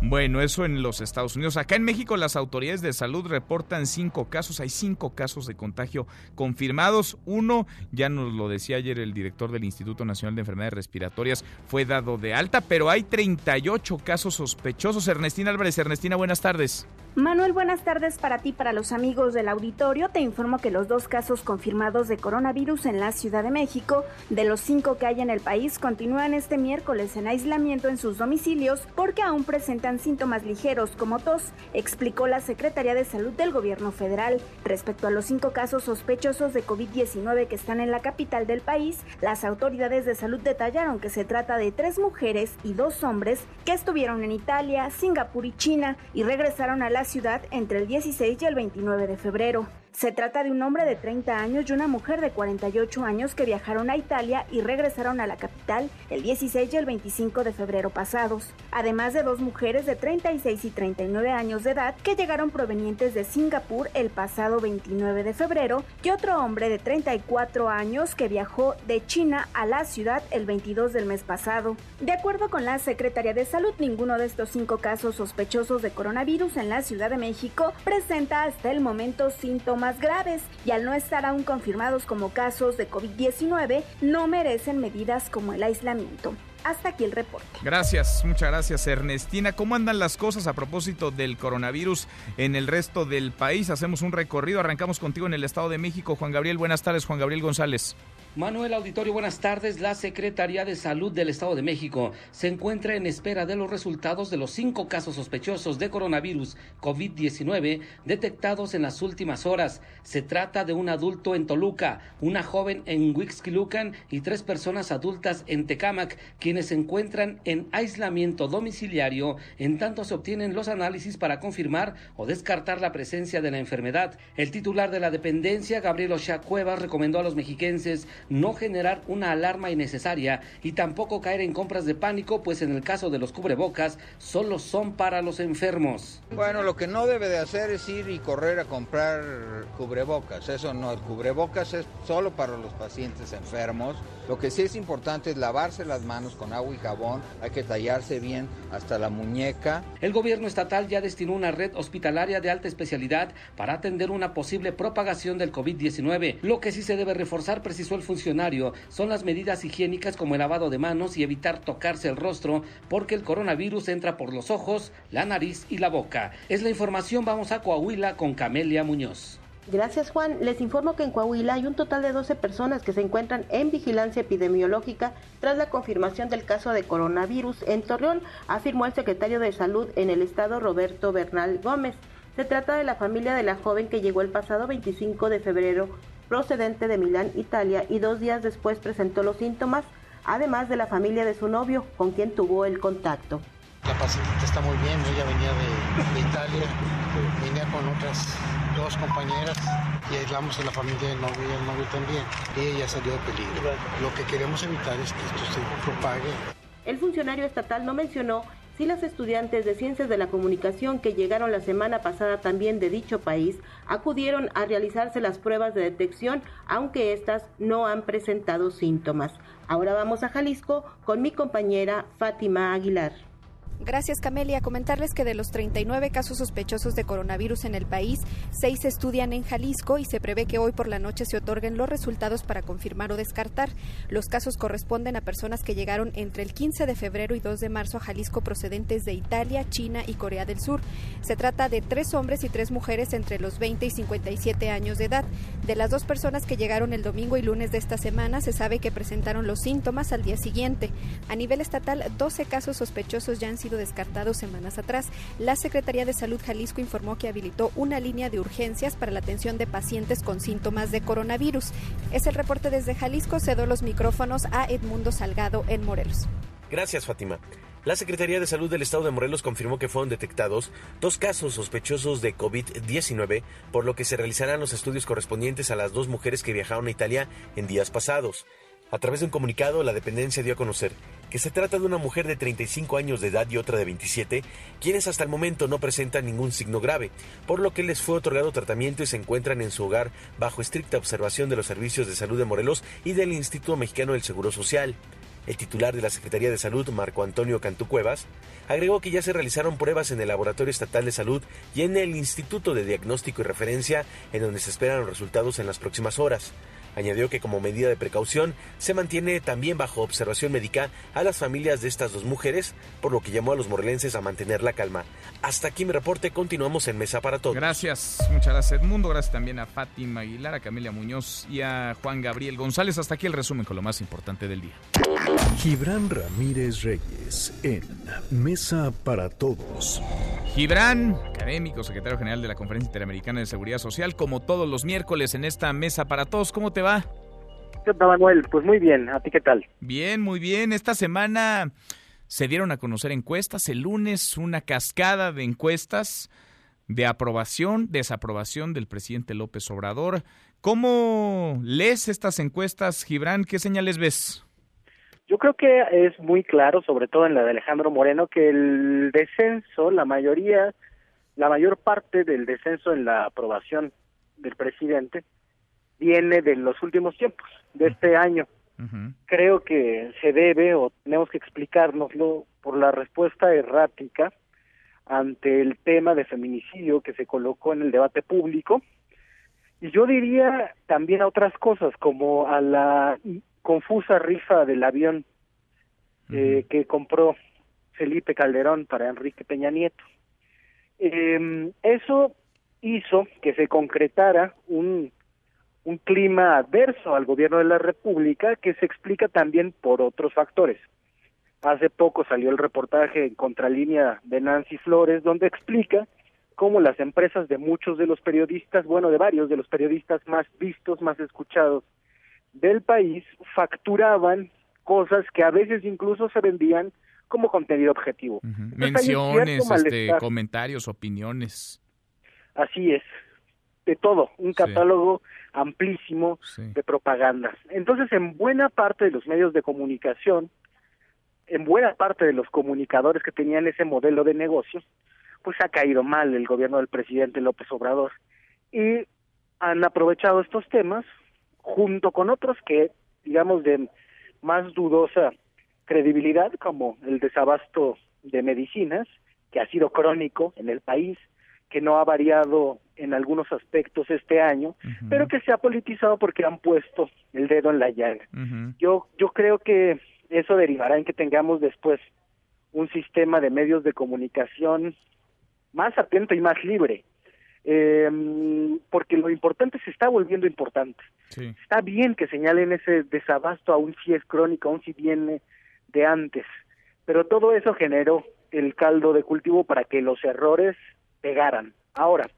Bueno, eso en los Estados Unidos. Acá en México las autoridades de salud reportan cinco casos. Hay cinco casos de contagio confirmados. Uno, ya nos lo decía ayer el director del Instituto Nacional de Enfermedades Respiratorias, fue dado de alta, pero hay 38 casos sospechosos. Ernestina Álvarez, Ernestina, buenas tardes. Manuel, buenas tardes para ti, para los amigos del auditorio. Te informo que los dos casos confirmados de coronavirus en la Ciudad de México, de los cinco que hay en el país, continúan este miércoles en aislamiento en sus domicilios porque aún presentan síntomas ligeros como tos, explicó la Secretaría de Salud del Gobierno Federal. Respecto a los cinco casos sospechosos de COVID-19 que están en la capital del país, las autoridades de salud detallaron que se trata de tres mujeres y dos hombres que estuvieron en Italia, Singapur y China y regresaron a la ciudad entre el 16 y el 29 de febrero. Se trata de un hombre de 30 años y una mujer de 48 años que viajaron a Italia y regresaron a la capital el 16 y el 25 de febrero pasados, además de dos mujeres de 36 y 39 años de edad que llegaron provenientes de Singapur el pasado 29 de febrero y otro hombre de 34 años que viajó de China a la ciudad el 22 del mes pasado. De acuerdo con la Secretaría de Salud, ninguno de estos cinco casos sospechosos de coronavirus en la Ciudad de México presenta hasta el momento síntomas graves y al no estar aún confirmados como casos de COVID-19 no merecen medidas como el aislamiento. Hasta aquí el reporte. Gracias, muchas gracias Ernestina. ¿Cómo andan las cosas a propósito del coronavirus en el resto del país? Hacemos un recorrido, arrancamos contigo en el Estado de México. Juan Gabriel, buenas tardes, Juan Gabriel González. Manuel Auditorio, buenas tardes. La Secretaría de Salud del Estado de México se encuentra en espera de los resultados de los cinco casos sospechosos de coronavirus COVID-19 detectados en las últimas horas. Se trata de un adulto en Toluca, una joven en Huixquilucan y tres personas adultas en Tecámac, quienes se encuentran en aislamiento domiciliario en tanto se obtienen los análisis para confirmar o descartar la presencia de la enfermedad. El titular de la dependencia, Gabriel Ochoa Cuevas, recomendó a los mexiquenses no generar una alarma innecesaria y tampoco caer en compras de pánico, pues en el caso de los cubrebocas solo son para los enfermos. Bueno, lo que no debe de hacer es ir y correr a comprar cubrebocas. Eso no, el cubrebocas es solo para los pacientes enfermos. Lo que sí es importante es lavarse las manos con agua y jabón, hay que tallarse bien hasta la muñeca. El gobierno estatal ya destinó una red hospitalaria de alta especialidad para atender una posible propagación del COVID-19. Lo que sí se debe reforzar, precisó el funcionario, son las medidas higiénicas como el lavado de manos y evitar tocarse el rostro, porque el coronavirus entra por los ojos, la nariz y la boca. Es la información, vamos a Coahuila con Camelia Muñoz. Gracias Juan. Les informo que en Coahuila hay un total de 12 personas que se encuentran en vigilancia epidemiológica tras la confirmación del caso de coronavirus en Torreón, afirmó el secretario de Salud en el estado Roberto Bernal Gómez. Se trata de la familia de la joven que llegó el pasado 25 de febrero procedente de Milán, Italia, y dos días después presentó los síntomas, además de la familia de su novio, con quien tuvo el contacto. La paciente está muy bien, ella venía de, de Italia, venía con otras dos compañeras y aislamos a la familia del novio y el novio también. Y ella salió de peligro. Lo que queremos evitar es que esto se propague. El funcionario estatal no mencionó si las estudiantes de Ciencias de la Comunicación que llegaron la semana pasada también de dicho país acudieron a realizarse las pruebas de detección, aunque éstas no han presentado síntomas. Ahora vamos a Jalisco con mi compañera Fátima Aguilar. Gracias, Camelia. Comentarles que de los 39 casos sospechosos de coronavirus en el país, seis se estudian en Jalisco y se prevé que hoy por la noche se otorguen los resultados para confirmar o descartar. Los casos corresponden a personas que llegaron entre el 15 de febrero y 2 de marzo a Jalisco procedentes de Italia, China y Corea del Sur. Se trata de tres hombres y tres mujeres entre los 20 y 57 años de edad. De las dos personas que llegaron el domingo y lunes de esta semana, se sabe que presentaron los síntomas al día siguiente. A nivel estatal, 12 casos sospechosos ya han sido descartados semanas atrás. La Secretaría de Salud Jalisco informó que habilitó una línea de urgencias para la atención de pacientes con síntomas de coronavirus. Es el reporte desde Jalisco. Cedo los micrófonos a Edmundo Salgado en Morelos. Gracias, Fátima. La Secretaría de Salud del Estado de Morelos confirmó que fueron detectados dos casos sospechosos de COVID-19, por lo que se realizarán los estudios correspondientes a las dos mujeres que viajaron a Italia en días pasados. A través de un comunicado, la dependencia dio a conocer que se trata de una mujer de 35 años de edad y otra de 27, quienes hasta el momento no presentan ningún signo grave, por lo que les fue otorgado tratamiento y se encuentran en su hogar bajo estricta observación de los servicios de salud de Morelos y del Instituto Mexicano del Seguro Social. El titular de la Secretaría de Salud, Marco Antonio Cantú Cuevas, agregó que ya se realizaron pruebas en el Laboratorio Estatal de Salud y en el Instituto de Diagnóstico y Referencia, en donde se esperan los resultados en las próximas horas. Añadió que como medida de precaución se mantiene también bajo observación médica a las familias de estas dos mujeres, por lo que llamó a los morelenses a mantener la calma. Hasta aquí mi reporte, continuamos en Mesa para Todos. Gracias, muchas gracias Edmundo, gracias también a Fátima Aguilar, a Camelia Muñoz y a Juan Gabriel González. Hasta aquí el resumen con lo más importante del día. Gibran Ramírez Reyes en Mesa para Todos. Gibran, académico, secretario general de la Conferencia Interamericana de Seguridad Social, como todos los miércoles en esta Mesa para Todos. ¿Cómo te va? ¿Qué tal, Manuel? Pues muy bien, ¿a ti qué tal? Bien, muy bien. Esta semana se dieron a conocer encuestas. El lunes una cascada de encuestas de aprobación, desaprobación del presidente López Obrador. ¿Cómo lees estas encuestas, Gibran? ¿Qué señales ves? Yo creo que es muy claro, sobre todo en la de Alejandro Moreno, que el descenso, la mayoría, la mayor parte del descenso en la aprobación del presidente viene de los últimos tiempos, de este año. Creo que se debe o tenemos que explicárnoslo por la respuesta errática ante el tema de feminicidio que se colocó en el debate público. Y yo diría también a otras cosas, como a la confusa rifa del avión eh, que compró Felipe Calderón para Enrique Peña Nieto. Eh, eso hizo que se concretara un, un clima adverso al gobierno de la República que se explica también por otros factores. Hace poco salió el reportaje en contralínea de Nancy Flores donde explica cómo las empresas de muchos de los periodistas, bueno, de varios de los periodistas más vistos, más escuchados del país facturaban cosas que a veces incluso se vendían como contenido objetivo. Menciones, este, comentarios, opiniones. Así es, de todo, un catálogo amplísimo de propagandas. Entonces, en buena parte de los medios de comunicación, en buena parte de los comunicadores que tenían ese modelo de negocio, pues ha caído mal el gobierno del presidente López Obrador y han aprovechado estos temas junto con otros que, digamos, de más dudosa credibilidad, como el desabasto de medicinas, que ha sido crónico en el país, que no ha variado en algunos aspectos este año, pero que se ha politizado porque han puesto el dedo en la llaga. Yo yo creo que eso derivará en que tengamos después un sistema de medios de comunicación más atento y más libre, eh, porque lo importante se está volviendo importante. Está bien que señalen ese desabasto aún si es crónico, aún si viene de antes, pero todo eso generó el caldo de cultivo para que los errores pegaran. Ahora,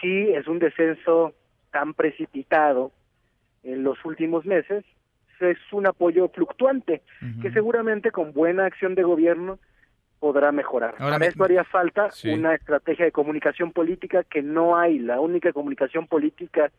si es un descenso tan precipitado en los últimos meses, es un apoyo fluctuante, que seguramente con buena acción de gobierno podrá mejorar. Ahora Para esto haría falta una estrategia de comunicación política que no hay. La única comunicación política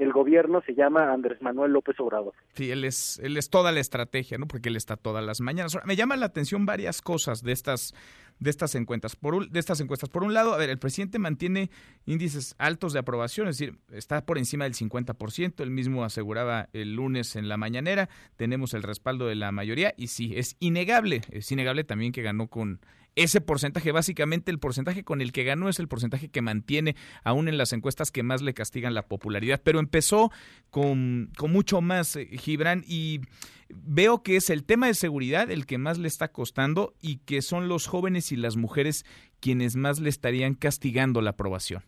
del gobierno se llama Andrés Manuel López Obrador. Sí, él es, él es toda la estrategia, ¿no? Porque él está todas las mañanas. me llama la atención varias cosas de estas, de estas encuestas. Por de estas encuestas. Por un lado, a ver, el presidente mantiene índices altos de aprobación, es decir, está por encima del 50%. Él mismo aseguraba el lunes en la mañanera. Tenemos el respaldo de la mayoría y sí, es innegable, es innegable también que ganó con ese porcentaje, básicamente el porcentaje con el que ganó es el porcentaje que mantiene aún en las encuestas que más le castigan la popularidad. Pero empezó con, con mucho más, eh, Gibran, y veo que es el tema de seguridad el que más le está costando y que son los jóvenes y las mujeres quienes más le estarían castigando la aprobación.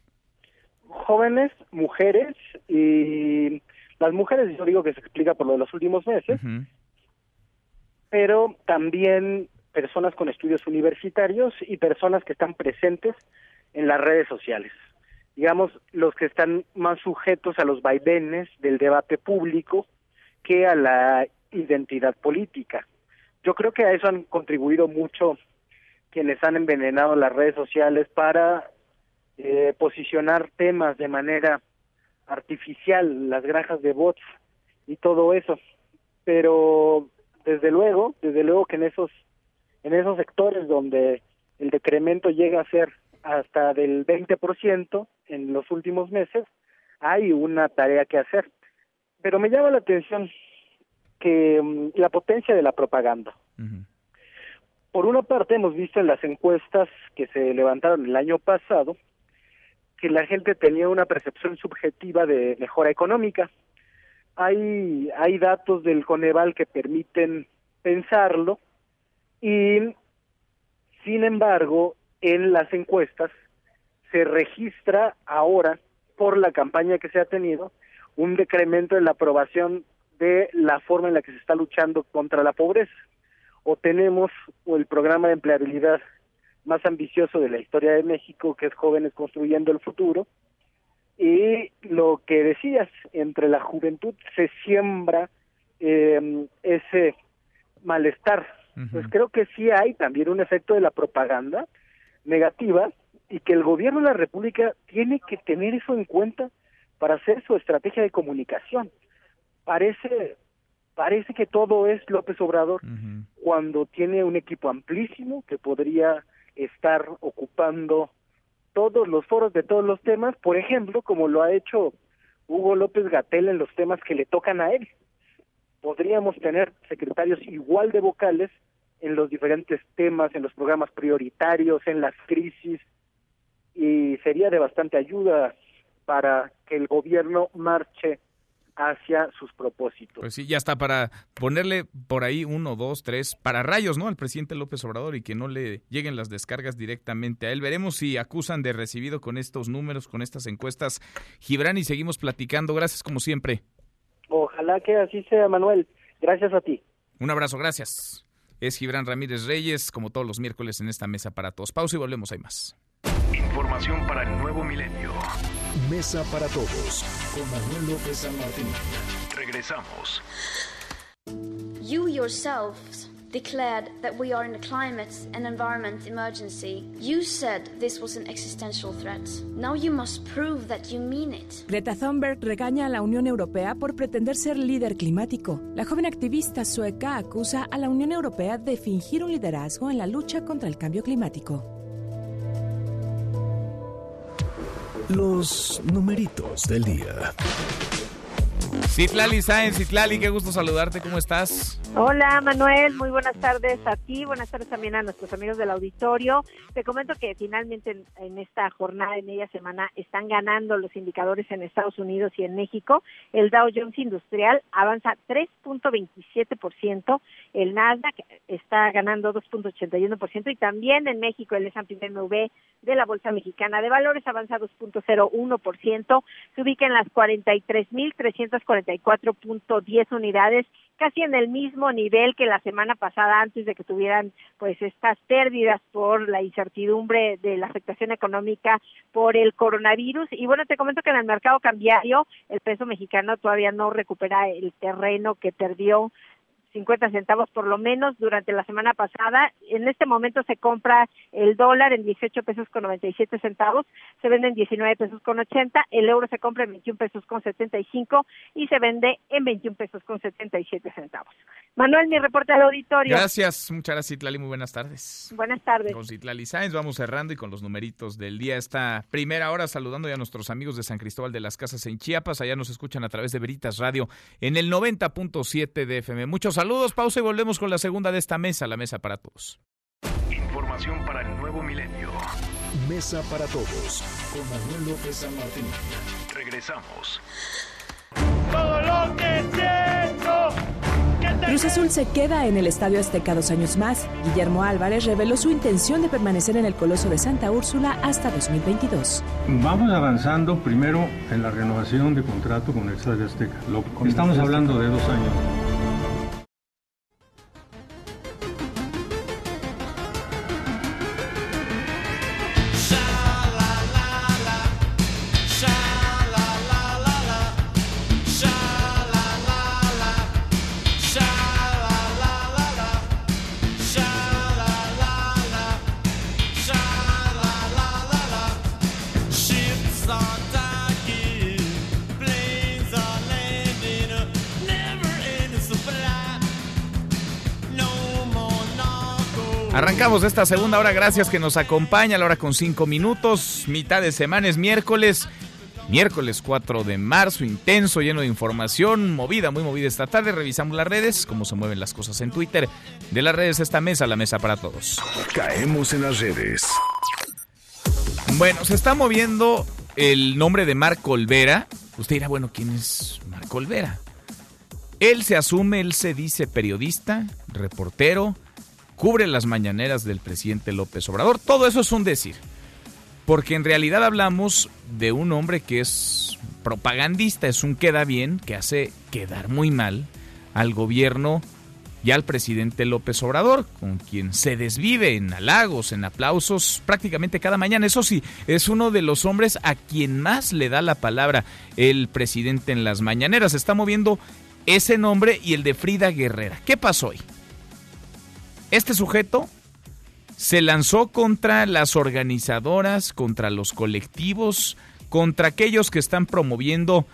Jóvenes, mujeres y las mujeres yo digo que se explica por lo de los últimos meses, pero también personas con estudios universitarios y personas que están presentes en las redes sociales. Digamos, los que están más sujetos a los vaivenes del debate público que a la identidad política. Yo creo que a eso han contribuido mucho quienes han envenenado las redes sociales para eh, posicionar temas de manera artificial, las granjas de bots y todo eso. Pero desde luego, desde luego que en esos en esos sectores donde el decremento llega a ser hasta del 20% en los últimos meses, hay una tarea que hacer. Pero me llama la atención que mm, la potencia de la propaganda. Por una parte, hemos visto en las encuestas que se levantaron el año pasado que la gente tenía una percepción subjetiva de mejora económica. Hay, hay datos del Coneval que permiten pensarlo y, sin embargo, en las encuestas se registra ahora, por la campaña que se ha tenido, un decremento en la aprobación de la forma en la que se está luchando contra la pobreza. O tenemos el programa de empleabilidad más ambicioso de la historia de México, que es Jóvenes Construyendo el Futuro, y lo que decías, entre la juventud se siembra eh, ese malestar. Pues creo que sí hay también un efecto de la propaganda negativa y que el gobierno de la República tiene que tener eso en cuenta para hacer su estrategia de comunicación. Parece parece que todo es López Obrador cuando tiene un equipo amplísimo que podría estar ocupando todos los foros de todos los temas, por ejemplo, como lo ha hecho Hugo López Gatel en los temas que le tocan a él. Podríamos tener secretarios igual de vocales en los diferentes temas, en los programas prioritarios, en las crisis, y sería de bastante ayuda para que el gobierno marche hacia sus propósitos. Pues sí, ya está para ponerle por ahí uno, dos, tres para rayos, ¿no? Al presidente López Obrador y que no le lleguen las descargas directamente a él. Veremos si acusan de recibido con estos números, con estas encuestas. Gibran y seguimos platicando. Gracias como siempre. Ojalá que así sea, Manuel. Gracias a ti. Un abrazo, gracias. Es Gibran Ramírez Reyes, como todos los miércoles en esta mesa para todos. Pausa y volvemos, hay más. Información para el nuevo milenio. Mesa para todos con Manuel López San Martín. Regresamos. You yourselves declared that we are in a climate and environment emergency. You said this was an existential threat. Now you must prove that you mean it. Greta Thunberg regaña a la Unión Europea por pretender ser líder climático. La joven activista sueca acusa a la Unión Europea de fingir un liderazgo en la lucha contra el cambio climático. Los numeritos del día. Citlali Sáenz, Citlali, qué gusto saludarte, ¿cómo estás? Hola Manuel, muy buenas tardes a ti, buenas tardes también a nuestros amigos del auditorio. Te comento que finalmente en, esta jornada de media semana están ganando los indicadores en Estados Unidos y en México. El Dow Jones Industrial avanza 3.27%, el Nasdaq está ganando 2.81% y también en México el S&P BMW de la Bolsa Mexicana de Valores avanza 2.01%, se ubica en las 43.344.10 unidades casi en el mismo nivel que la semana pasada antes de que tuvieran pues estas pérdidas por la incertidumbre de la afectación económica por el coronavirus. Y bueno te comento que en el mercado cambiario el peso mexicano todavía no recupera el terreno que perdió 50 centavos por lo menos durante la semana pasada. En este momento se compra el dólar en 18 pesos con 97 centavos, se vende en 19 pesos con 80, el euro se compra en 21 pesos con 75 y se vende en 21 pesos con 77 centavos. Manuel, mi reporte al auditorio. Gracias, muchas gracias Citlali, muy buenas tardes. Buenas tardes. Con Citlali Sáenz vamos cerrando y con los numeritos del día. Esta primera hora saludando ya a nuestros amigos de San Cristóbal de las Casas en Chiapas, allá nos escuchan a través de Veritas Radio en el 90.7 de FM. Muchos saludos, pausa y volvemos con la segunda de esta mesa, la mesa para todos. Información para el nuevo milenio. Mesa para todos con Manuel López San Martín. Regresamos. Todo lo que siento. Cruz Azul se queda en el Estadio Azteca dos años más. Guillermo Álvarez reveló su intención de permanecer en el Coloso de Santa Úrsula hasta 2022. Vamos avanzando primero en la renovación de contrato con el Estadio Azteca. estamos hablando de dos años. Arrancamos esta segunda hora, gracias que nos acompaña, a la hora con cinco minutos, mitad de semana es miércoles. Miércoles 4 de marzo, intenso, lleno de información, movida, muy movida esta tarde. Revisamos las redes, cómo se mueven las cosas en Twitter. De las redes esta mesa, la mesa para todos. Caemos en las redes. Bueno, se está moviendo el nombre de Marco Olvera. Usted dirá, bueno, ¿quién es Marco Olvera? Él se asume, él se dice periodista, reportero, cubre las mañaneras del presidente López Obrador. Todo eso es un decir. Porque en realidad hablamos de un hombre que es propagandista, es un queda bien, que hace quedar muy mal al gobierno y al presidente López Obrador, con quien se desvive en halagos, en aplausos prácticamente cada mañana. Eso sí, es uno de los hombres a quien más le da la palabra el presidente en las mañaneras. está moviendo ese nombre y el de Frida Guerrera. ¿Qué pasó hoy? Este sujeto se lanzó contra las organizadoras, contra los colectivos, contra aquellos que están promoviendo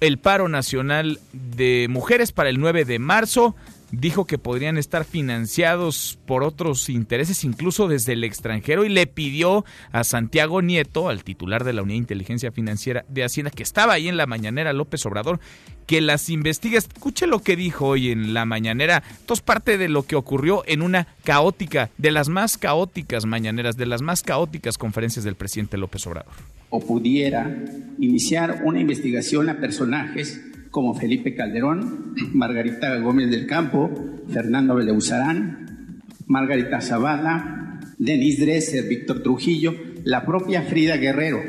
el paro nacional de mujeres para el 9 de marzo. Dijo que podrían estar financiados por otros intereses, incluso desde el extranjero, y le pidió a Santiago Nieto, al titular de la Unidad de Inteligencia Financiera de Hacienda, que estaba ahí en la mañanera López Obrador, que las investigue. Escuche lo que dijo hoy en la mañanera. Esto es parte de lo que ocurrió en una caótica, de las más caóticas mañaneras, de las más caóticas conferencias del presidente López Obrador. O pudiera iniciar una investigación a personajes como Felipe Calderón, Margarita Gómez del Campo, Fernando Beleuzarán, Margarita Zavala, Denis Dresser, Víctor Trujillo, la propia Frida Guerrero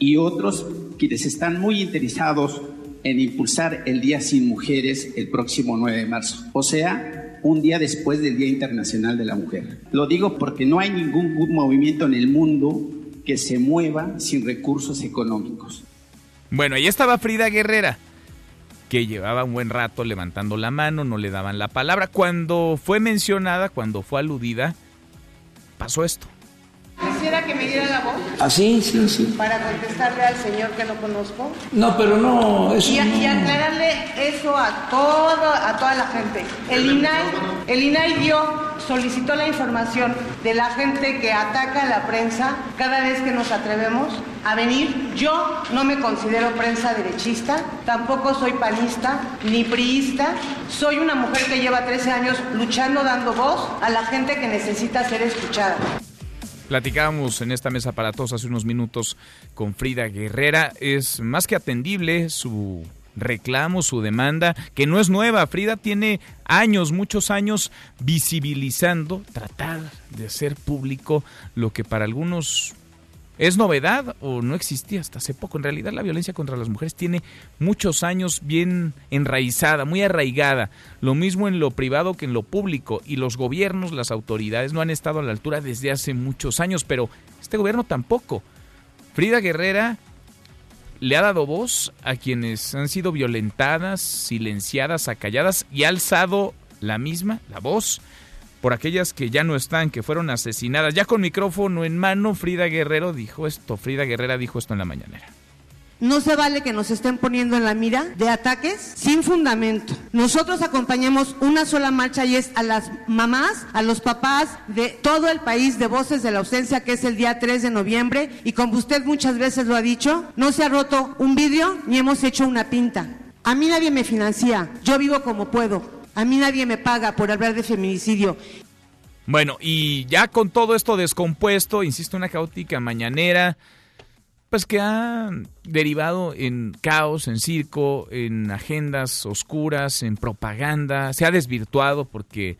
y otros quienes están muy interesados en impulsar el Día Sin Mujeres el próximo 9 de marzo, o sea, un día después del Día Internacional de la Mujer. Lo digo porque no hay ningún movimiento en el mundo que se mueva sin recursos económicos. Bueno, ahí estaba Frida Guerrera, que llevaba un buen rato levantando la mano, no le daban la palabra. Cuando fue mencionada, cuando fue aludida, pasó esto. Quisiera que me diera la voz. Ah, sí, sí, sí. Para contestarle al señor que no conozco. No, pero no, eso y, no. y aclararle eso a todo, a toda la gente. El INAI, el INAI dio, solicitó la información de la gente que ataca a la prensa cada vez que nos atrevemos a venir. Yo no me considero prensa derechista, tampoco soy panista ni priista. Soy una mujer que lleva 13 años luchando, dando voz a la gente que necesita ser escuchada. Platicábamos en esta mesa para todos hace unos minutos con Frida Guerrera. Es más que atendible su reclamo, su demanda, que no es nueva. Frida tiene años, muchos años visibilizando, tratar de hacer público lo que para algunos ¿Es novedad o no existía hasta hace poco? En realidad la violencia contra las mujeres tiene muchos años bien enraizada, muy arraigada. Lo mismo en lo privado que en lo público. Y los gobiernos, las autoridades no han estado a la altura desde hace muchos años, pero este gobierno tampoco. Frida Guerrera le ha dado voz a quienes han sido violentadas, silenciadas, acalladas y ha alzado la misma, la voz por aquellas que ya no están, que fueron asesinadas. Ya con micrófono en mano, Frida Guerrero dijo esto, Frida Guerrera dijo esto en la mañanera. No se vale que nos estén poniendo en la mira de ataques sin fundamento. Nosotros acompañamos una sola marcha y es a las mamás, a los papás de todo el país de Voces de la Ausencia, que es el día 3 de noviembre. Y como usted muchas veces lo ha dicho, no se ha roto un vidrio ni hemos hecho una pinta. A mí nadie me financia, yo vivo como puedo. A mí nadie me paga por hablar de feminicidio. Bueno, y ya con todo esto descompuesto, insisto, una caótica mañanera, pues que ha derivado en caos, en circo, en agendas oscuras, en propaganda, se ha desvirtuado porque,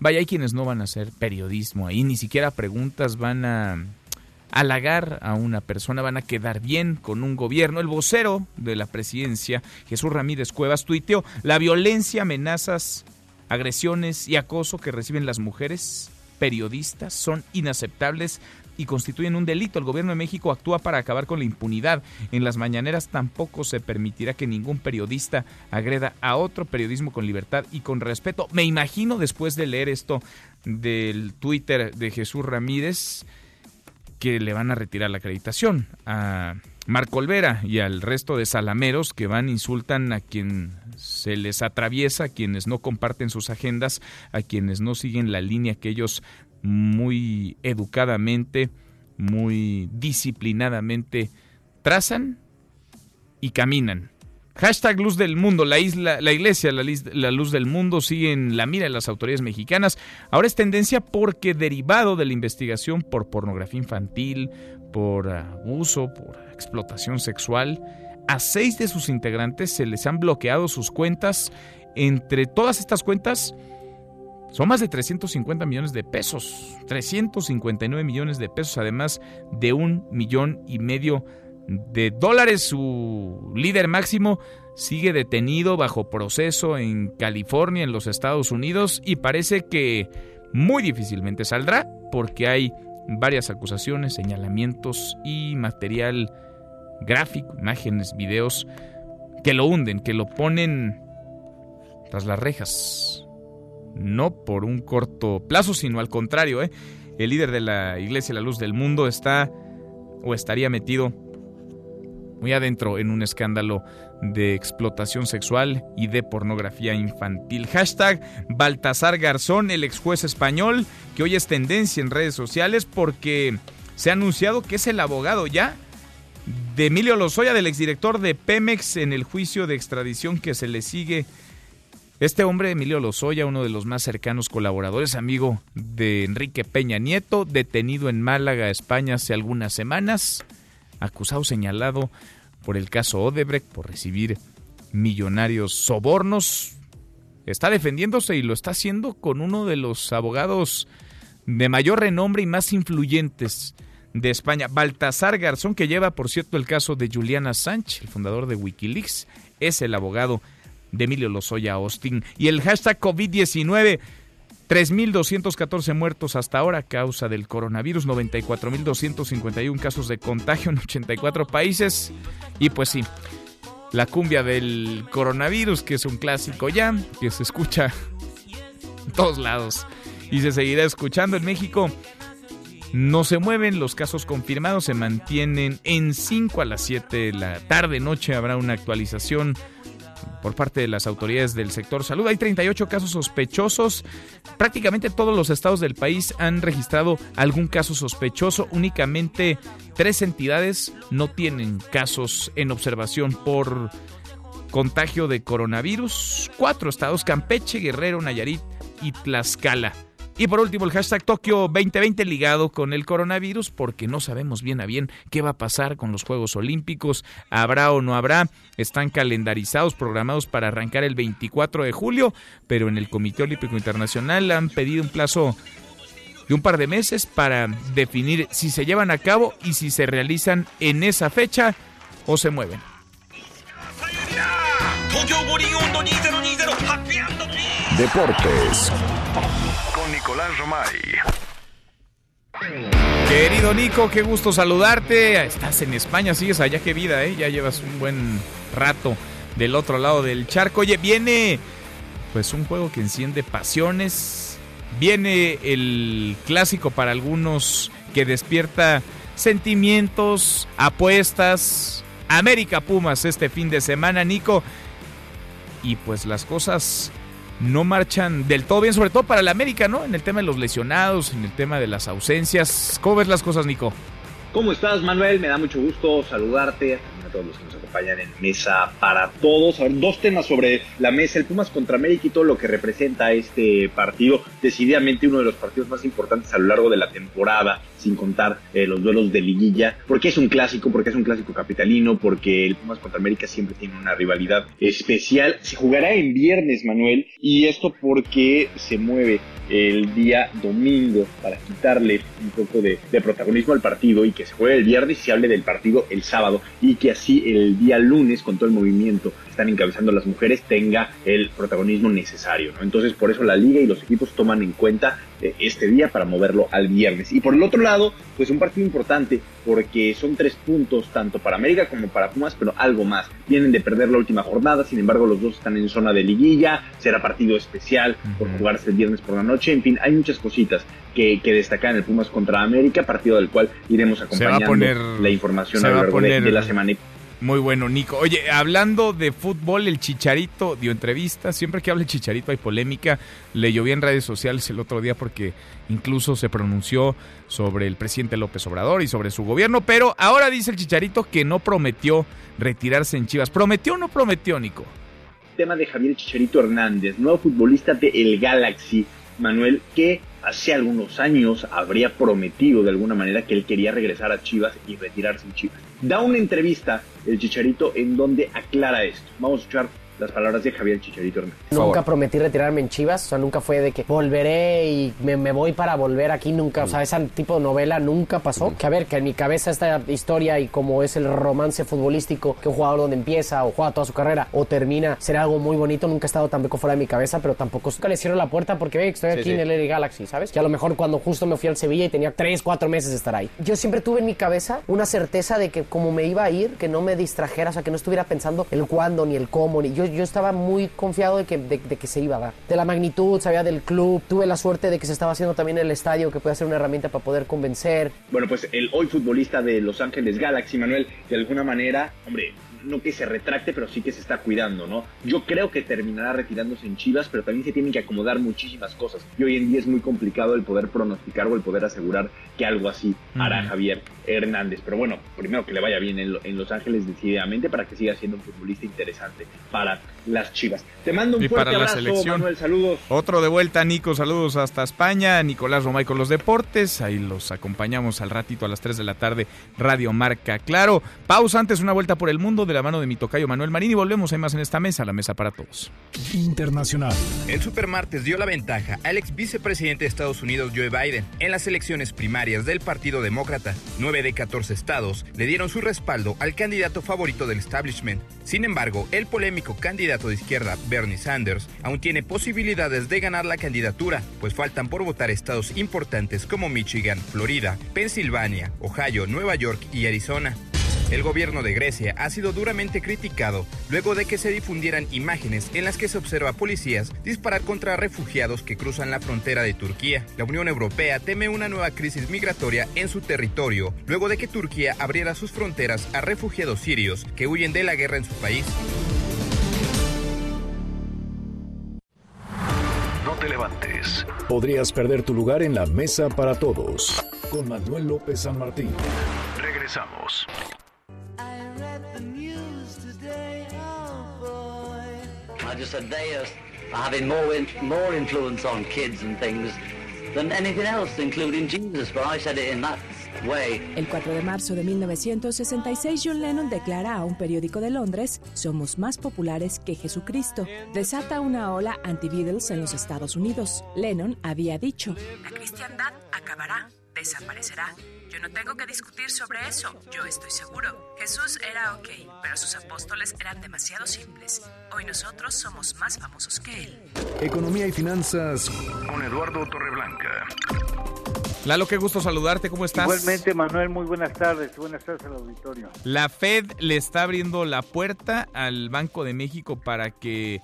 vaya, hay quienes no van a hacer periodismo ahí, ni siquiera preguntas van a halagar a una persona, van a quedar bien con un gobierno. El vocero de la presidencia, Jesús Ramírez Cuevas, tuiteó, la violencia, amenazas, agresiones y acoso que reciben las mujeres periodistas son inaceptables y constituyen un delito. El gobierno de México actúa para acabar con la impunidad. En las mañaneras tampoco se permitirá que ningún periodista agreda a otro periodismo con libertad y con respeto. Me imagino después de leer esto del Twitter de Jesús Ramírez que le van a retirar la acreditación a Marco Olvera y al resto de salameros que van insultan a quien se les atraviesa, a quienes no comparten sus agendas, a quienes no siguen la línea que ellos muy educadamente, muy disciplinadamente trazan y caminan. Hashtag Luz del Mundo, la, isla, la iglesia, la, luz del mundo sigue en la mira de las autoridades mexicanas. Ahora es tendencia porque derivado de la investigación por pornografía infantil, por abuso, por explotación sexual, a seis de sus integrantes se les han bloqueado sus cuentas. Entre todas estas cuentas son más de 350 millones de pesos, 359 millones de pesos, además de un millón y medio de dólares. Su líder máximo sigue detenido bajo proceso en California, en los Estados Unidos, y parece que muy difícilmente saldrá porque hay varias acusaciones, señalamientos y material gráfico, imágenes, videos que lo hunden, que lo ponen tras las rejas. No por un corto plazo, sino al contrario, ¿eh? el líder de la Iglesia La Luz del Mundo está o estaría metido muy adentro en un escándalo de explotación sexual y de pornografía infantil. Hashtag Baltasar Garzón, el ex juez español, que hoy es tendencia en redes sociales porque se ha anunciado que es el abogado ya de Emilio Lozoya, del exdirector de Pemex, en el juicio de extradición que se le sigue. Este hombre, Emilio Lozoya, uno de los más cercanos colaboradores, amigo de Enrique Peña Nieto, detenido en Málaga, España, hace algunas semanas acusado señalado por el caso Odebrecht por recibir millonarios sobornos. Está defendiéndose y lo está haciendo con uno de los abogados de mayor renombre y más influyentes de España, Baltasar Garzón, que lleva, por cierto, el caso de Juliana Sánchez, el fundador de Wikileaks, es el abogado de Emilio Lozoya Austin. Y el hashtag COVID-19 3.214 muertos hasta ahora a causa del coronavirus, 94.251 casos de contagio en 84 países. Y pues sí, la cumbia del coronavirus, que es un clásico ya, que se escucha en todos lados y se seguirá escuchando en México. No se mueven, los casos confirmados se mantienen en 5 a las 7 de la tarde, noche. Habrá una actualización por parte de las autoridades del sector salud. Hay 38 casos sospechosos. Prácticamente todos los estados del país han registrado algún caso sospechoso. Únicamente tres entidades no tienen casos en observación por contagio de coronavirus. Cuatro estados, Campeche, Guerrero, Nayarit y Tlaxcala. Y por último, el hashtag Tokio 2020 ligado con el coronavirus, porque no sabemos bien a bien qué va a pasar con los Juegos Olímpicos, habrá o no habrá. Están calendarizados, programados para arrancar el 24 de julio, pero en el Comité Olímpico Internacional han pedido un plazo de un par de meses para definir si se llevan a cabo y si se realizan en esa fecha o se mueven. Deportes Nicolás Romay. Querido Nico, qué gusto saludarte. Estás en España, sigues allá, qué vida, ¿eh? Ya llevas un buen rato del otro lado del charco. Oye, viene pues un juego que enciende pasiones. Viene el clásico para algunos que despierta sentimientos, apuestas. América Pumas este fin de semana, Nico. Y pues las cosas no marchan del todo bien, sobre todo para el América, ¿no? En el tema de los lesionados, en el tema de las ausencias. ¿Cómo ves las cosas, Nico? ¿Cómo estás, Manuel? Me da mucho gusto saludarte, a todos los que nos acompañan en Mesa para Todos. A ver, dos temas sobre la mesa, el Pumas contra América y todo lo que representa este partido. Decididamente uno de los partidos más importantes a lo largo de la temporada, sin contar eh, los duelos de liguilla. Porque es un clásico, porque es un clásico capitalino, porque el Pumas contra América siempre tiene una rivalidad especial. Se jugará en viernes, Manuel, y esto porque se mueve el día domingo para quitarle un poco de, protagonismo al partido y que se juegue el viernes y se hable del partido el sábado y que así el día lunes con todo el movimiento están encabezando las mujeres tenga el protagonismo necesario. Entonces por eso la liga y los equipos toman en cuenta eh, este día para moverlo al viernes. Y por el otro lado, pues un partido importante porque son tres puntos tanto para América como para Pumas, pero algo más. Vienen de perder la última jornada, sin embargo los dos están en zona de liguilla, será partido especial por jugarse el viernes por la noche, en fin, hay muchas cositas que, que destacar en el Pumas contra América, partido del cual iremos acompañando la información a lo largo de, la semana. Muy bueno, Nico. Oye, hablando de fútbol, el Chicharito dio entrevista. Siempre que habla el Chicharito hay polémica. Le lloví en redes sociales el otro día porque incluso se pronunció sobre el presidente López Obrador y sobre su gobierno. Pero ahora dice el Chicharito que no prometió retirarse en Chivas. ¿Prometió o no prometió, Nico? Tema de Javier Chicharito Hernández, nuevo futbolista de El Galaxy, Manuel, que hace algunos años habría prometido de alguna manera que él quería regresar a Chivas y retirarse en Chivas. Da una entrevista el Chicharito en donde aclara esto. Vamos a escuchar las palabras de Javier Chicharito Hernández. Nunca prometí retirarme en Chivas, o sea, nunca fue de que volveré y me, me voy para volver aquí, nunca, o sea, ese tipo de novela nunca pasó. Que a ver, que en mi cabeza esta historia y como es el romance futbolístico, que un jugador donde empieza o juega toda su carrera o termina, será algo muy bonito, nunca ha estado tampoco fuera de mi cabeza, pero tampoco nunca le cierro la puerta porque ve, estoy aquí Sí, sí. en el LA Galaxy, ¿sabes? Que a lo mejor cuando justo me fui al Sevilla y tenía 3, 4 meses de estar ahí. Yo siempre tuve en mi cabeza una certeza de que como me iba a ir, que no me distrajera, o sea, que no estuviera pensando el cuándo ni el cómo, ni yo, yo estaba muy confiado de que, de, que se iba a dar. De la magnitud, sabía del club, tuve la suerte de que se estaba haciendo también el estadio, que puede ser una herramienta para poder convencer. Bueno, pues el hoy futbolista de Los Ángeles Galaxy, Manuel, de alguna manera, hombre, no que se retracte, pero sí que se está cuidando, ¿no? Yo creo que terminará retirándose en Chivas, pero también se tienen que acomodar muchísimas cosas. Y hoy en día es muy complicado el poder pronosticar o el poder asegurar que algo así hará. Javier Hernández. Pero bueno, primero que le vaya bien en, Lo- en Los Ángeles decididamente para que siga siendo un futbolista interesante para las Chivas. Te mando un Y fuerte para la abrazo, selección. Manuel, saludos. Otro de vuelta, Nico. Saludos hasta España. Nicolás Romay con los deportes. Ahí los acompañamos al ratito a las 3 de la tarde. Radio Marca Claro. Pausa antes, una vuelta por el mundo de la mano de mi tocayo Manuel Marín. Y volvemos. Hay más en esta mesa, la mesa para todos. Internacional. El supermartes dio la ventaja al ex vicepresidente de Estados Unidos Joe Biden en las elecciones primarias del Partido Demócrata. 9 de 14 estados le dieron su respaldo al candidato favorito del establishment. Sin embargo, el polémico candidato de izquierda Bernie Sanders aún tiene posibilidades de ganar la candidatura, pues faltan por votar estados importantes como Michigan, Florida, Pensilvania, Ohio, Nueva York y Arizona. El gobierno de Grecia ha sido duramente criticado luego de que se difundieran imágenes en las que se observa a policías disparar contra refugiados que cruzan la frontera de Turquía. La Unión Europea teme una nueva crisis migratoria en su territorio luego de que Turquía abriera sus fronteras a refugiados sirios que huyen de la guerra en su país. No te levantes. Podrías perder tu lugar en la mesa para todos. Con Manuel López San Martín. Regresamos. I just said they are having more in, more influence on kids and things than anything else, including Jesus. But I said it in that way. El 4 de marzo de 1966, John Lennon declara a un periódico de Londres, somos más populares que Jesucristo. Desata una ola anti-Beatles en los Estados Unidos. Lennon había dicho, la cristiandad acabará, desaparecerá. Yo no tengo que discutir sobre eso, yo estoy seguro. Jesús era ok, pero sus apóstoles eran demasiado simples. Hoy nosotros somos más famosos que él. Economía y finanzas con Eduardo Torreblanca. Lalo, qué gusto saludarte. ¿Cómo estás? Igualmente, Manuel, muy buenas tardes. Buenas tardes al auditorio. La Fed le está abriendo la puerta al Banco de México para que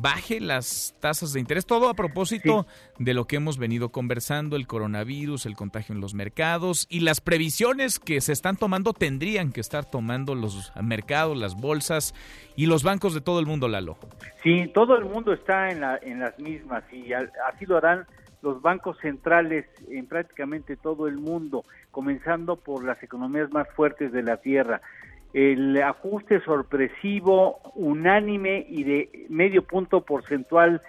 baje las tasas de interés. Todo a propósito de lo que hemos venido conversando, el coronavirus, el contagio en los mercados y las previsiones que se están tomando tendrían que estar tomando los mercados, las bolsas y los bancos de todo el mundo, Lalo. Sí, todo el mundo está en, la, en las mismas y así lo harán los bancos centrales en prácticamente todo el mundo, comenzando por las economías más fuertes de la Tierra. El ajuste sorpresivo, unánime y de medio punto porcentual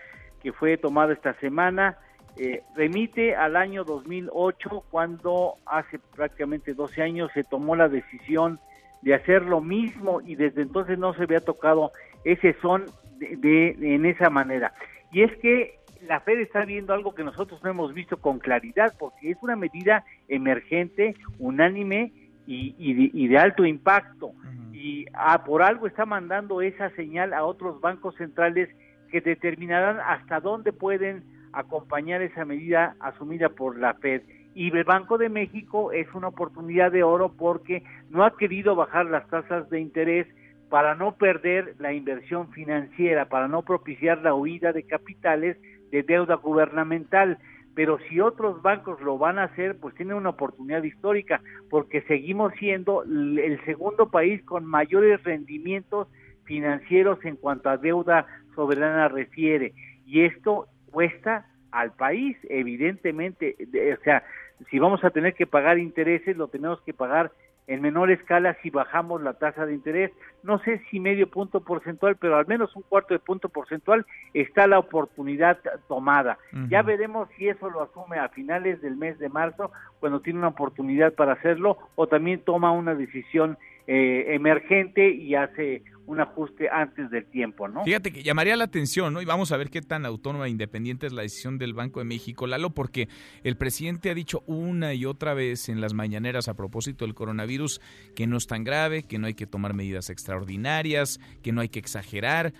que fue tomado esta semana eh, remite al año 2008, cuando hace prácticamente 12 años se tomó la decisión de hacer lo mismo y desde entonces no se había tocado ese son de, de- en esa manera. Y es que la Fed está viendo algo que nosotros no hemos visto con claridad, porque es una medida emergente, unánime y, y de, y de alto impacto. Y ah, por algo está mandando esa señal a otros bancos centrales que determinarán hasta dónde pueden acompañar esa medida asumida por la Fed. Y el Banco de México es una oportunidad de oro porque no ha querido bajar las tasas de interés para no perder la inversión financiera, para no propiciar la huida de capitales de deuda gubernamental. Pero si otros bancos lo van a hacer, pues tienen una oportunidad histórica, porque seguimos siendo el segundo país con mayores rendimientos financieros en cuanto a deuda soberana refiere. Y esto cuesta al país, evidentemente, o sea, si vamos a tener que pagar intereses, lo tenemos que pagar en menor escala si bajamos la tasa de interés. No sé si medio punto porcentual, pero al menos un cuarto de punto porcentual está la oportunidad tomada. Ya veremos si eso lo asume a finales del mes de marzo, cuando tiene una oportunidad para hacerlo, o también toma una decisión eh, emergente y hace un ajuste antes del tiempo, ¿no? Fíjate que llamaría la atención, ¿no? Y vamos a ver qué tan autónoma e independiente es la decisión del Banco de México, Lalo, porque el presidente ha dicho una y otra vez en las mañaneras a propósito del coronavirus que no es tan grave, que no hay que tomar medidas extraordinarias, que no hay que exagerar.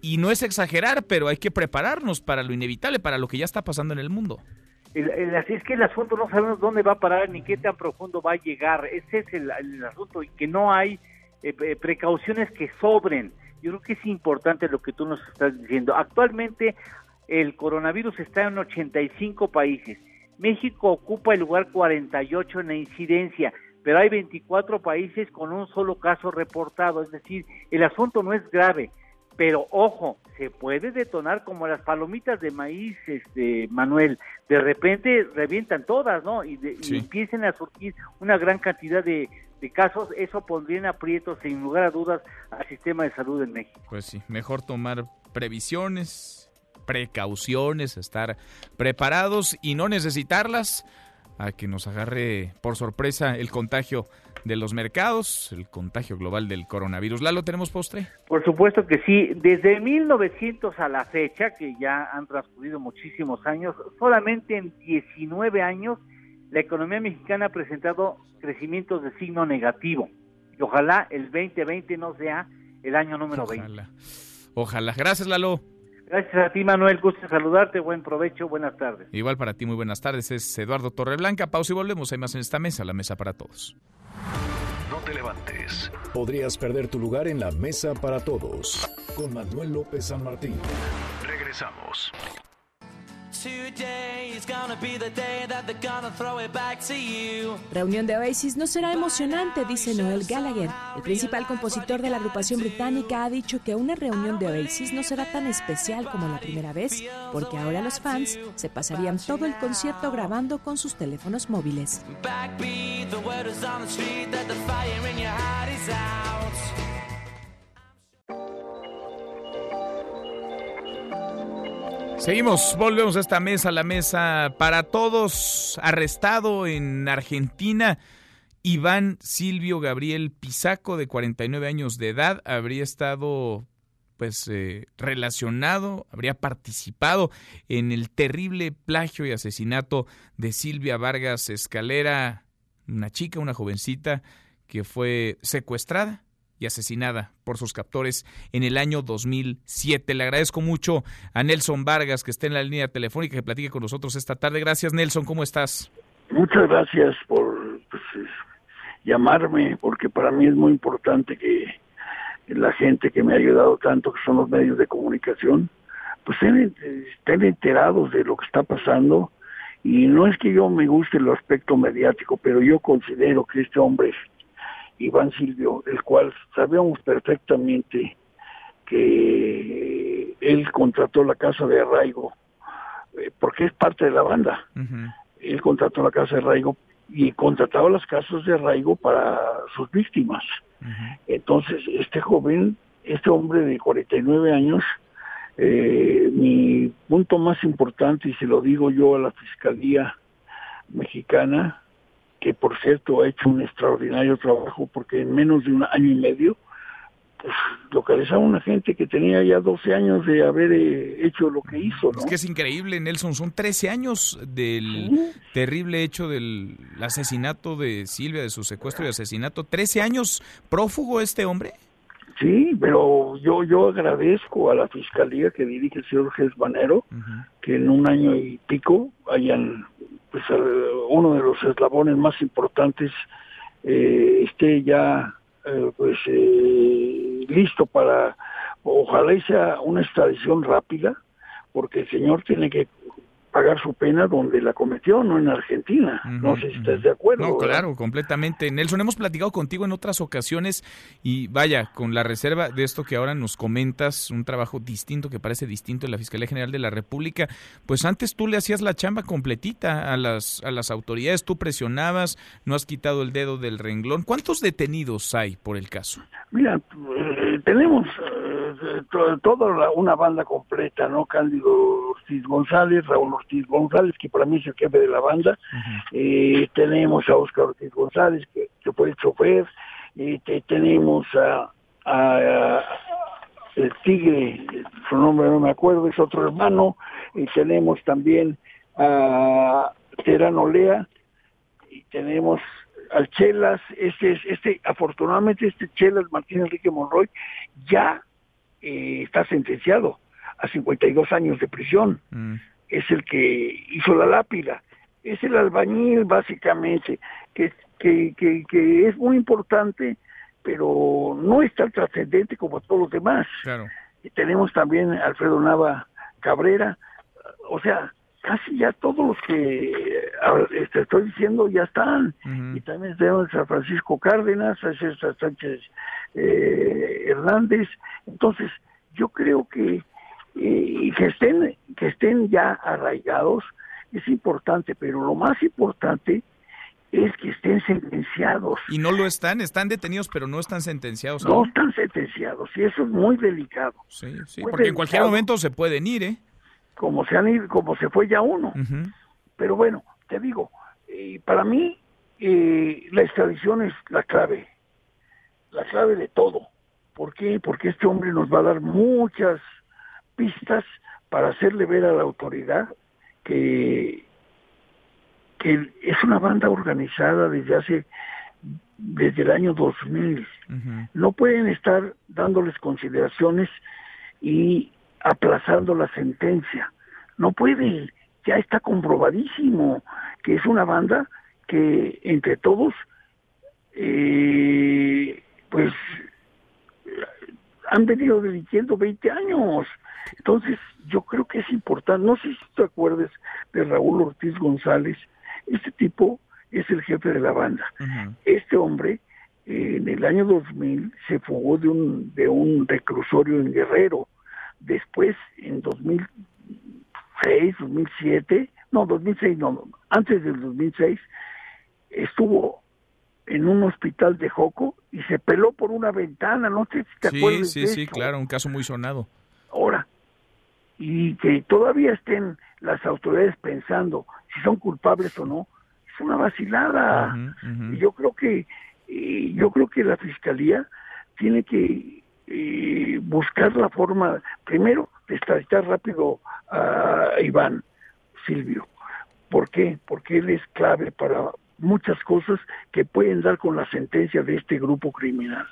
Y no es exagerar, pero hay que prepararnos para lo inevitable, para lo que ya está pasando en el mundo. así es que el asunto no sabemos dónde va a parar ni qué tan profundo va a llegar. Ese es el, el asunto y que no hay eh, precauciones que sobren. Yo creo que es importante lo que tú nos estás diciendo. Actualmente el coronavirus está en 85 países. México ocupa el lugar 48 en la incidencia, pero hay 24 países con un solo caso reportado. Es decir, el asunto no es grave, pero ojo, se puede detonar como las palomitas de maíz, este Manuel. De repente revientan todas, ¿no? Y, y empiecen a surgir una gran cantidad de, de casos, eso pondría en aprieto, sin lugar a dudas, al sistema de salud en México. Pues sí, mejor tomar previsiones, precauciones, estar preparados y no necesitarlas a que nos agarre por sorpresa el contagio de los mercados, el contagio global del coronavirus. ¿Lalo, tenemos postre? Por supuesto que sí. Desde 1900 a la fecha, que ya han transcurrido muchísimos años, solamente en 19 años la economía mexicana ha presentado crecimientos de signo negativo. Y ojalá el 2020 no sea el año número ojalá. 20. Ojalá. Gracias, Lalo. Gracias a ti, Manuel. Gusto saludarte. Buen provecho. Buenas tardes. Igual para ti, muy buenas tardes. Es Eduardo Torreblanca. Pausa y volvemos. Hay más en esta mesa, la mesa para todos. No te levantes. Podrías perder tu lugar en la mesa para todos. Con Manuel López San Martín. Regresamos. Reunión de Oasis no será emocionante, dice Noel Gallagher. El principal compositor de la agrupación británica ha dicho que una reunión de Oasis no será tan especial como la primera vez, porque ahora los fans se pasarían todo el concierto grabando con sus teléfonos móviles. Seguimos, volvemos a esta mesa, la mesa para todos, arrestado en Argentina. Iván Silvio Gabriel Pisaco, de 49 años de edad, habría estado pues eh, relacionado, habría participado en el terrible plagio y asesinato de Silvia Vargas Escalera, una chica, una jovencita que fue secuestrada y asesinada por sus captores en el año 2007. Le agradezco mucho a Nelson Vargas que esté en la línea telefónica que platique con nosotros esta tarde. Gracias Nelson, ¿cómo estás? Muchas gracias por pues, llamarme porque para mí es muy importante que la gente que me ha ayudado tanto, que son los medios de comunicación, pues estén enterados de lo que está pasando y no es que yo me guste el aspecto mediático, pero yo considero que este hombre Iván Silvio, el cual sabíamos perfectamente que él contrató la casa de arraigo, eh, porque es parte de la banda. Él contrató la casa de arraigo y contrataba las casas de arraigo para sus víctimas. Entonces, este joven, este hombre de 49 años, eh, mi punto más importante, y se lo digo yo a la Fiscalía Mexicana, que por cierto ha hecho un extraordinario trabajo porque en menos de un año y medio pues, localizaba a una gente que tenía ya 12 años de haber eh, hecho lo que hizo. Es que es increíble, Nelson, son 13 años del terrible hecho del asesinato de Silvia, de su secuestro y asesinato. ¿13 años prófugo este hombre? Sí, pero yo yo agradezco a la fiscalía que dirige el señor Gesbanero que en un año y pico hayan pues uno de los eslabones más importantes eh, esté ya eh, pues eh, listo para ojalá sea una extradición rápida porque el señor tiene que pagar su pena donde la cometió, no en Argentina. no sé si estás de acuerdo. No, claro, completamente. Nelson, hemos platicado contigo en otras ocasiones y vaya, con la reserva de esto que ahora nos comentas, un trabajo distinto que parece distinto en la Fiscalía General de la República, pues antes tú le hacías la chamba completita a las, a las autoridades, tú presionabas, no has quitado el dedo del renglón. ¿Cuántos detenidos hay por el caso? Mira, eh, tenemos eh, toda una banda completa, ¿no? Cándido Ortiz González, Raúl Ortiz González, que para mí es el jefe de la banda. Eh, tenemos a Oscar Ortiz González, que, fue el chofer. tenemos a, el Tigre, su nombre no me acuerdo, es otro hermano. Y tenemos también a Terán Olea. Y tenemos al Chelas, este, este, afortunadamente este Chelas Martín Enrique Monroy ya eh, está sentenciado a 52 años de prisión. Mm. Es el que hizo la lápida. Es el albañil, básicamente, que, que, que, es muy importante, pero no es tan trascendente como todos los demás. Y tenemos también a Alfredo Nava Cabrera. O sea, casi ya todos los que te estoy diciendo ya están. Y también tenemos a Francisco Cárdenas, a César Sánchez eh, Hernández. Entonces, yo creo que eh, que estén que estén ya arraigados es importante, pero lo más importante es que estén sentenciados. Y no lo están, están detenidos, pero no están sentenciados. No, están sentenciados, y eso es muy delicado. Sí, sí, porque en cualquier momento se pueden ir, ¿eh? Como se han ido, como se fue ya uno. Pero bueno, te digo, eh, para mí eh, la extradición es la clave, la clave de todo. ¿Por qué? Porque este hombre nos va a dar muchas pistas para hacerle ver a la autoridad que, que es una banda organizada desde hace desde el año 2000. No pueden estar dándoles consideraciones y aplazando la sentencia. No pueden. Ya está comprobadísimo que es una banda que entre todos, eh, pues han venido dirigiendo 20 años. Entonces, yo creo que es importante, no sé si te acuerdas de Raúl Ortiz González, este tipo es el jefe de la banda. Este hombre, en el año 2000, se fugó de un, de un reclusorio en Guerrero. Después, en 2006, 2007, no, 2006, no, antes del 2006, estuvo en un hospital de Joco y se peló por una ventana, no sé si te sí, acuerdas. Sí, sí, claro, un caso muy sonado. Y que todavía estén las autoridades pensando si son culpables o no, es una vacilada. Y yo creo que yo creo que la fiscalía tiene que eh, buscar la forma, primero, de extraditar rápido a Iván Silvio. ¿Por qué? Porque él es clave para muchas cosas que pueden dar con la sentencia de este grupo criminal.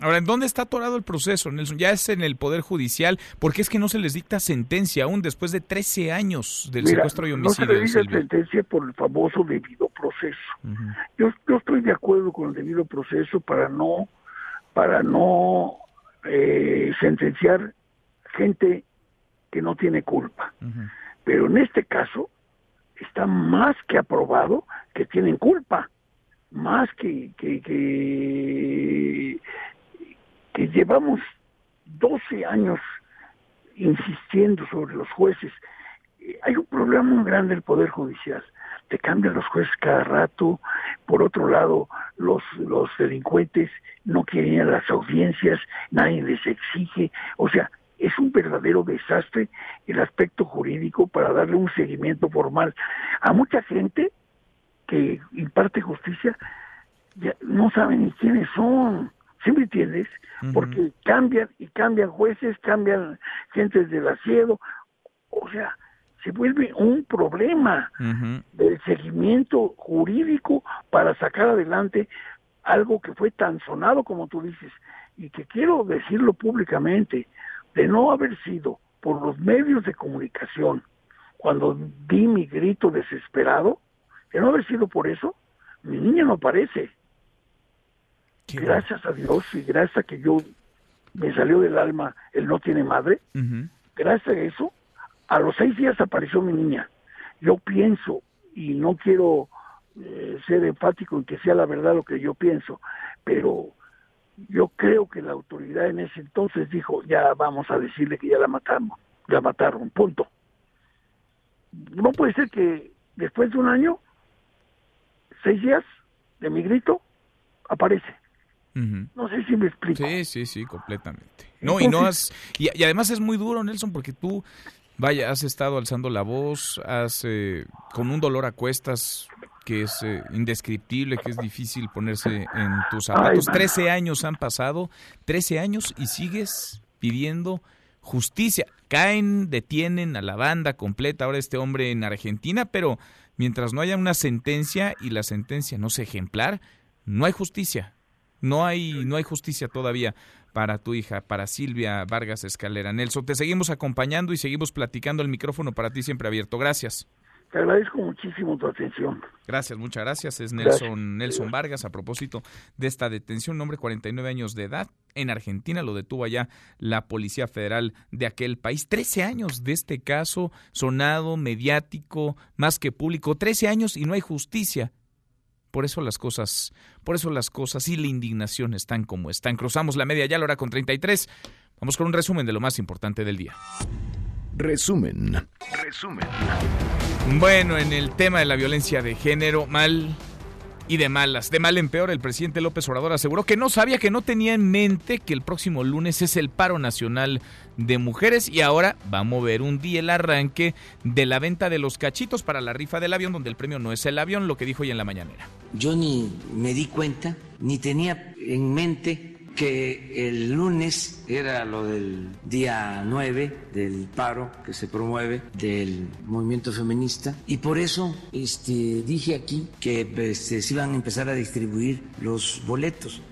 Ahora, ¿en dónde está atorado el proceso, Nelson? Ya es en el Poder Judicial. ¿Por qué es que no se les dicta sentencia aún después de 13 años del secuestro y homicidio? No se les dicta sentencia por el famoso debido proceso. yo, estoy de acuerdo con el debido proceso para no, para no eh, sentenciar gente que no tiene culpa. Pero en este caso, está más que aprobado que tienen culpa, más que, que, llevamos 12 años insistiendo sobre los jueces. Hay un problema muy grande en el Poder Judicial. Te cambian los jueces cada rato. Por otro lado, los, los delincuentes no quieren ir a las audiencias, nadie les exige. O sea, es un verdadero desastre el aspecto jurídico para darle un seguimiento formal. A mucha gente que imparte justicia ya no saben ni quiénes son, ¿sí me entiendes? Porque cambian y cambian jueces, cambian gentes del asiedo, o sea, se vuelve un problema del seguimiento jurídico para sacar adelante algo que fue tan sonado como tú dices. Y que quiero decirlo públicamente, de no haber sido por los medios de comunicación cuando di mi grito desesperado, de no haber sido por eso, mi niña no aparece. gracias a Dios y gracias a que yo me salió del alma el no tiene madre, gracias a eso, a los seis días apareció mi niña. yo pienso, y no quiero eh, ser enfático en que sea la verdad lo que yo pienso, pero yo creo que la autoridad en ese entonces dijo, ya vamos a decirle que ya la matamos, la mataron, punto. No puede ser que después de un año, seis días de mi grito, aparece. No sé si me explico. Sí, sí, sí, completamente. No, y no has, y, además es muy duro, Nelson, porque tú, vaya, has estado alzando la voz, has, eh, con un dolor a cuestas que es eh, indescriptible, que es difícil ponerse en tus zapatos. Trece años han pasado, trece años y sigues pidiendo justicia. Caen, detienen a la banda completa, ahora este hombre en Argentina, pero mientras no haya una sentencia y la sentencia no sea ejemplar, no hay justicia. No hay, no hay justicia todavía para tu hija, para Silvia Vargas Escalera. Nelson, te seguimos acompañando y seguimos platicando el micrófono para ti siempre abierto. Gracias. Te agradezco muchísimo tu atención. Gracias, muchas gracias. Es Nelson, Nelson Vargas a propósito de esta detención, un hombre 49 años de edad en Argentina, lo detuvo allá la Policía Federal de aquel país. 13 años de este caso sonado, mediático, más que público, 13 años y no hay justicia. Por eso las cosas, por eso las cosas y la indignación están como están. Cruzamos la media ya la hora con 33. Vamos con un resumen de lo más importante del día. Resumen. Resumen. Bueno, en el tema de la violencia de género, mal y de malas. De mal en peor, el presidente López Obrador aseguró que no sabía, que no tenía en mente que el próximo lunes es el paro nacional de mujeres y ahora va a mover un día el arranque de la venta de los cachitos para la rifa del avión, donde el premio no es el avión, lo que dijo hoy en la mañanera. Yo ni me di cuenta, ni tenía en mente que el lunes era lo del día 9 del paro que se promueve del movimiento feminista y por eso este, dije aquí que este, se iban a empezar a distribuir los boletos.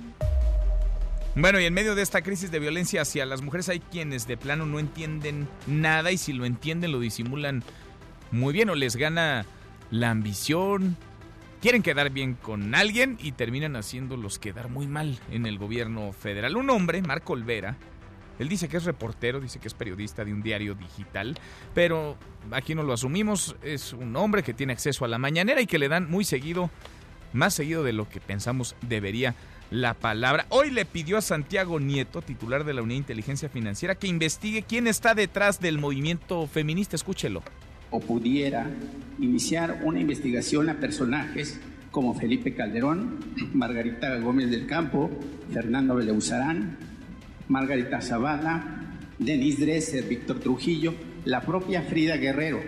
Bueno, y en medio de esta crisis de violencia hacia las mujeres hay quienes de plano no entienden nada y si lo entienden lo disimulan muy bien o les gana la ambición, quieren quedar bien con alguien y terminan haciéndolos quedar muy mal en el gobierno federal. Un hombre, Marco Olvera, él dice que es reportero, dice que es periodista de un diario digital, pero aquí no lo asumimos, es un hombre que tiene acceso a la mañanera y que le dan muy seguido, más seguido de lo que pensamos debería la palabra. Hoy le pidió a Santiago Nieto, titular de la Unidad de Inteligencia Financiera, que investigue quién está detrás del movimiento feminista. Escúchelo o pudiera iniciar una investigación a personajes como Felipe Calderón, Margarita Gómez del Campo, Fernando Beleuzarán, Margarita Zavala, Denis Dresser, Víctor Trujillo, la propia Frida Guerrero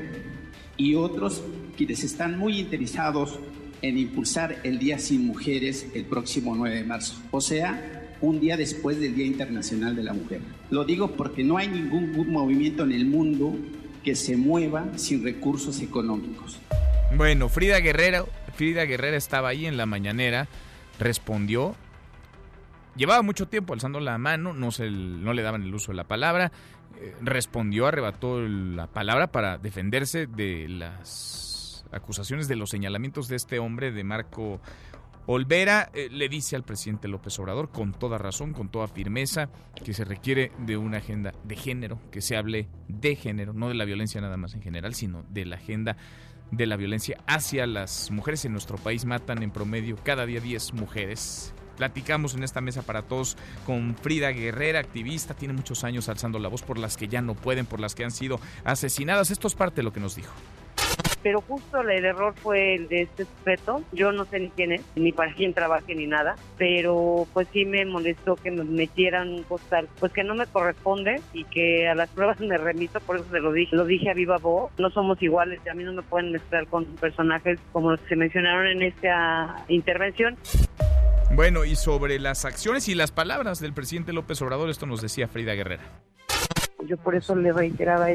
y otros quienes están muy interesados en impulsar el Día Sin Mujeres el próximo 9 de marzo, o sea, un día después del Día Internacional de la Mujer. Lo digo porque no hay ningún movimiento en el mundo que se mueva sin recursos económicos. Bueno, Frida Guerrera, Frida Guerrera estaba ahí en la mañanera, respondió. Llevaba mucho tiempo alzando la mano, no, se, no le daban el uso de la palabra. Eh, respondió, arrebató la palabra para defenderse de las acusaciones, de los señalamientos de este hombre, de Marco Olvera eh, le dice al presidente López Obrador, con toda razón, con toda firmeza, que se requiere de una agenda de género, que se hable de género, no de la violencia nada más en general, sino de la agenda de la violencia hacia las mujeres en nuestro país. Matan en promedio cada día 10 mujeres. Platicamos en esta mesa para todos con Frida Guerrera, activista, tiene muchos años alzando la voz por las que ya no pueden, por las que han sido asesinadas. Esto es parte de lo que nos dijo pero justo el error fue el de este sujeto. Yo no sé ni quién es, ni para quién trabaje, ni nada, pero pues sí me molestó que me metieran un postal, pues que no me corresponde y que a las pruebas me remito, por eso se lo dije, lo dije a viva voz, no somos iguales y a mí no me pueden mezclar con personajes como los que se mencionaron en esta intervención. Bueno, y sobre las acciones y las palabras del presidente López Obrador, esto nos decía Frida Guerrera yo por eso le reiteraba,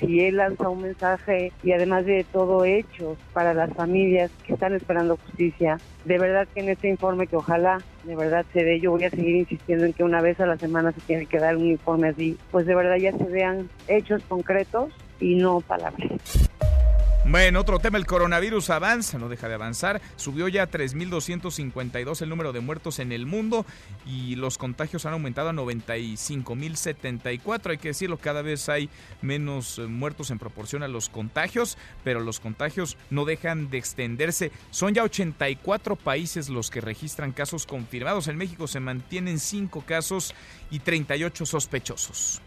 si él lanza un mensaje y además de todo hecho para las familias que están esperando justicia, de verdad que en este informe que ojalá de verdad se dé, yo voy a seguir insistiendo en que una vez a la semana se tiene que dar un informe así, pues de verdad ya se vean hechos concretos y no palabras. Bueno, otro tema, el coronavirus avanza, no deja de avanzar. Subió ya a 3.252 el número de muertos en el mundo y los contagios han aumentado a 95.074. Hay que decirlo, cada vez hay menos eh, muertos en proporción a los contagios, pero los contagios no dejan de extenderse. Son ya 84 países los que registran casos confirmados. En México se mantienen 5 casos y 38 sospechosos.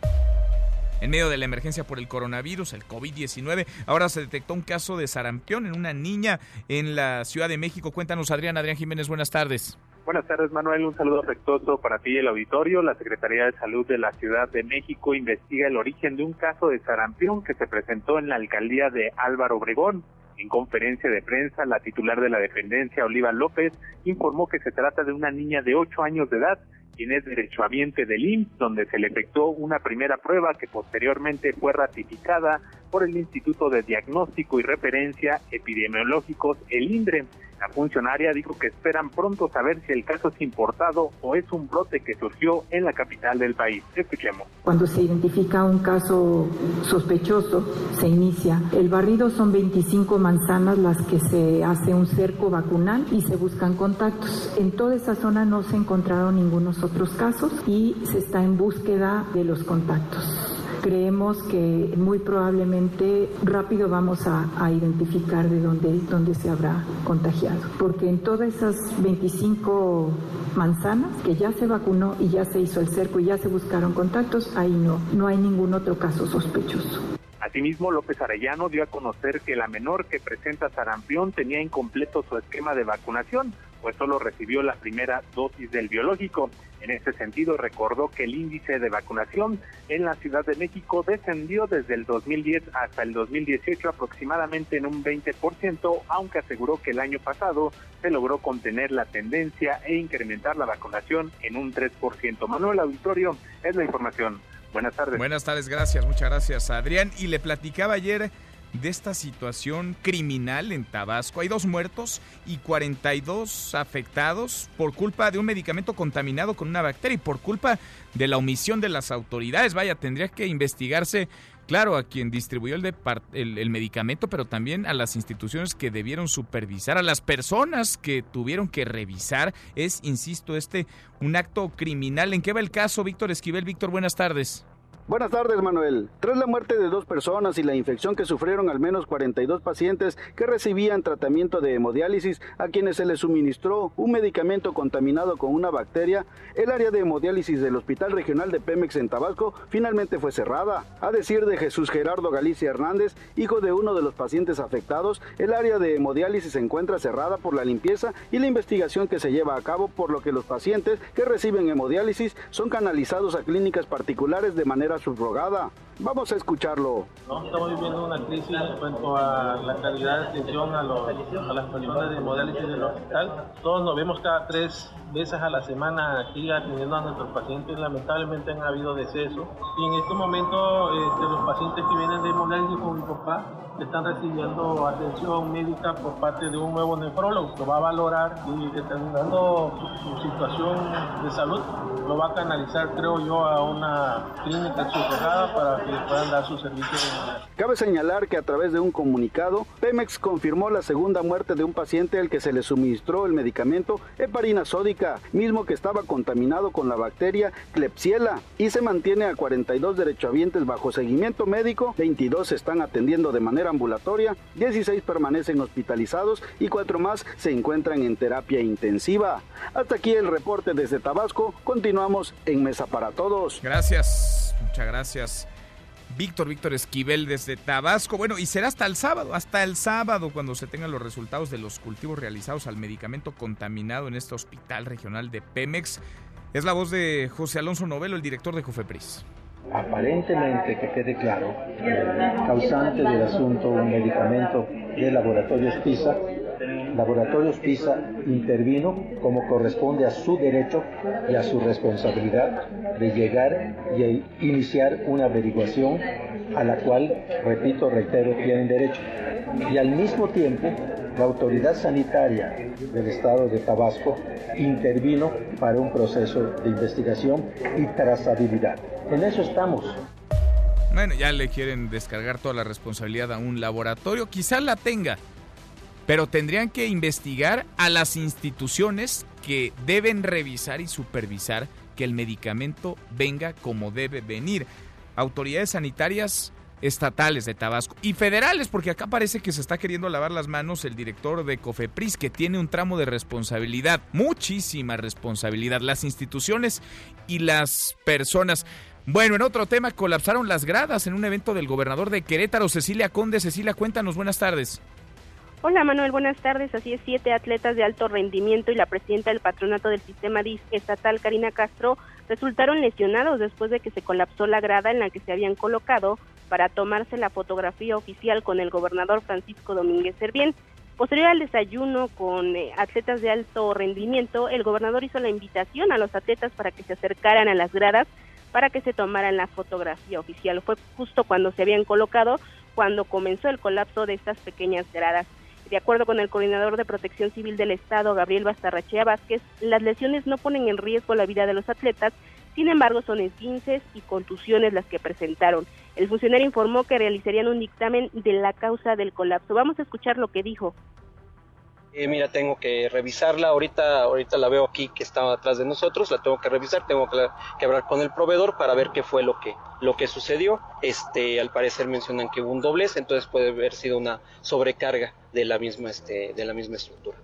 En medio de la emergencia por el coronavirus, el COVID-19, ahora se detectó un caso de sarampión en una niña en la Ciudad de México. Cuéntanos, Adrián. Adrián Jiménez, buenas tardes. Buenas tardes, Manuel. Un saludo afectuoso para ti y el auditorio. La Secretaría de Salud de la Ciudad de México investiga el origen de un caso de sarampión que se presentó en la alcaldía de Álvaro Obregón. En conferencia de prensa, la titular de la dependencia, Oliva López, informó que se trata de una niña de 8 años de edad quien es derechohabiente del IMSS, donde se le efectuó una primera prueba que posteriormente fue ratificada por el Instituto de Diagnóstico y Referencia Epidemiológicos, el INDRE. La funcionaria dijo que esperan pronto saber si el caso es importado o es un brote que surgió en la capital del país. Escuchemos. Cuando se identifica un caso sospechoso, se inicia. El barrido son 25 manzanas las que se hace un cerco vacunal y se buscan contactos. En toda esa zona no se encontraron ningunos otros casos y se está en búsqueda de los contactos creemos que muy probablemente rápido vamos a, identificar de dónde, dónde se habrá contagiado. Porque en todas esas 25 manzanas que ya se vacunó y ya se hizo el cerco y ya se buscaron contactos, ahí no, no hay ningún otro caso sospechoso. Asimismo, López Arellano dio a conocer que la menor que presenta sarampión tenía incompleto su esquema de vacunación, pues solo recibió la primera dosis del biológico. En este sentido, recordó que el índice de vacunación en la Ciudad de México descendió desde el 2010 hasta el 2018 aproximadamente en un 20%, aunque aseguró que el año pasado se logró contener la tendencia e incrementar la vacunación en un 3%. Manuel Auditorio, es la información. Buenas tardes. Buenas tardes, gracias, muchas gracias Adrián. Y le platicaba ayer de esta situación criminal en Tabasco. Hay dos muertos y 42 afectados por culpa de un medicamento contaminado con una bacteria y por culpa de la omisión de las autoridades. Vaya, tendría que investigarse, claro, a quien distribuyó el, medicamento, pero también a las instituciones que debieron supervisar, a las personas que tuvieron que revisar. Es, insisto, este un acto criminal. ¿En qué va el caso, Víctor Esquivel? Víctor, buenas tardes. Buenas tardes, Manuel. Tras la muerte de dos personas y la infección que sufrieron al menos 42 pacientes que recibían tratamiento de hemodiálisis a quienes se les suministró un medicamento contaminado con una bacteria, el área de hemodiálisis del Hospital Regional de Pemex en Tabasco finalmente fue cerrada. A decir de Jesús Gerardo Galicia Hernández, hijo de uno de los pacientes afectados, el área de hemodiálisis se encuentra cerrada por la limpieza y la investigación que se lleva a cabo, por lo que los pacientes que reciben hemodiálisis son canalizados a clínicas particulares de manera subrogada. Vamos a escucharlo. estamos viviendo una crisis en cuanto a la calidad de atención a, las personas de hemodiálisis del hospital. Todos nos vemos cada tres veces a la semana aquí atendiendo a nuestros pacientes. Lamentablemente han habido decesos. Y en este momento este, los pacientes que vienen de hemodiálisis con mi papá están recibiendo atención médica por parte de un nuevo nefrólogo que va a valorar y determinando su, situación de salud lo va a canalizar creo yo a una clínica subcerrada para que puedan dar su servicio Cabe señalar que a través de un comunicado Pemex confirmó la segunda muerte de un paciente al que se le suministró el medicamento heparina sódica, mismo que estaba contaminado con la bacteria Klebsiella y se mantiene a 42 derechohabientes bajo seguimiento médico, 22 se están atendiendo de manera ambulatoria, 16 permanecen hospitalizados y 4 más se encuentran en terapia intensiva. Hasta aquí el reporte desde Tabasco. Continuamos en Mesa para Todos. Gracias, muchas gracias. Víctor, Víctor Esquivel desde Tabasco. Bueno, y será hasta el sábado, hasta el sábado cuando se tengan los resultados de los cultivos realizados al medicamento contaminado en este hospital regional de Pemex. Es la voz de José Alonso Novelo, el director de Cofepris aparentemente que quede claro, causante del asunto, un medicamento de Laboratorios PISA. Laboratorios PISA intervino como corresponde a su derecho y a su responsabilidad de llegar y iniciar una averiguación a la cual, repito, reitero, tienen derecho. Y al mismo tiempo, la autoridad sanitaria del estado de Tabasco intervino para un proceso de investigación y trazabilidad. En eso estamos. Bueno, ya le quieren descargar toda la responsabilidad a un laboratorio. Quizás la tenga, pero tendrían que investigar a las instituciones que deben revisar y supervisar que el medicamento venga como debe venir. Autoridades sanitarias estatales de Tabasco y federales, porque acá parece que se está queriendo lavar las manos el director de Cofepris, que tiene un tramo de responsabilidad, muchísima responsabilidad, las instituciones y las personas. Bueno, en otro tema, colapsaron las gradas en un evento del gobernador de Querétaro, Cecilia Conde. Cecilia, cuéntanos, buenas tardes. Hola Manuel, buenas tardes. Así es, siete atletas de alto rendimiento y la presidenta del patronato del sistema estatal, Karina Castro, resultaron lesionados después de que se colapsó la grada en la que se habían colocado para tomarse la fotografía oficial con el gobernador Francisco Domínguez Servién. Posterior al desayuno con eh, atletas de alto rendimiento, el gobernador hizo la invitación a los atletas para que se acercaran a las gradas para que se tomaran la fotografía oficial. Fue justo cuando se habían colocado, cuando comenzó el colapso de estas pequeñas gradas. De acuerdo con el coordinador de Protección Civil del Estado, Gabriel Bastarrachea Vázquez, las lesiones no ponen en riesgo la vida de los atletas, sin embargo son esguinces y contusiones las que presentaron. El funcionario informó que realizarían un dictamen de la causa del colapso. Vamos a escuchar lo que dijo. Eh, mira, tengo que revisarla, ahorita, ahorita la veo aquí que está atrás de nosotros, la tengo que revisar, tengo que, hablar con el proveedor para ver qué fue lo que, lo que sucedió. Este, al parecer mencionan que hubo un doblez, entonces puede haber sido una sobrecarga de la misma, este, de la misma estructura.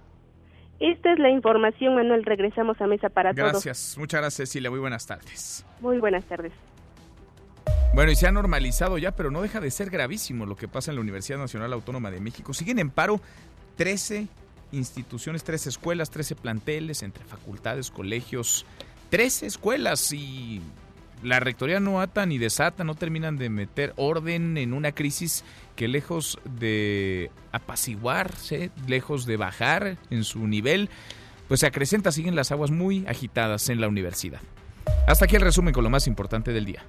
Esta es la información, Manuel. Regresamos a Mesa para Todos. Gracias, muchas gracias, Cecilia. Muy buenas tardes. Muy buenas tardes. Bueno, y se ha normalizado ya, pero no deja de ser gravísimo lo que pasa en la Universidad Nacional Autónoma de México. Siguen en paro 13 instituciones, tres escuelas, 13 planteles entre facultades, colegios, 13 escuelas y la rectoría no ata ni desata, no terminan de meter orden en una crisis que lejos de apaciguarse, lejos de bajar en su nivel, pues se acrecenta, siguen las aguas muy agitadas en la universidad. Hasta aquí el resumen con lo más importante del día.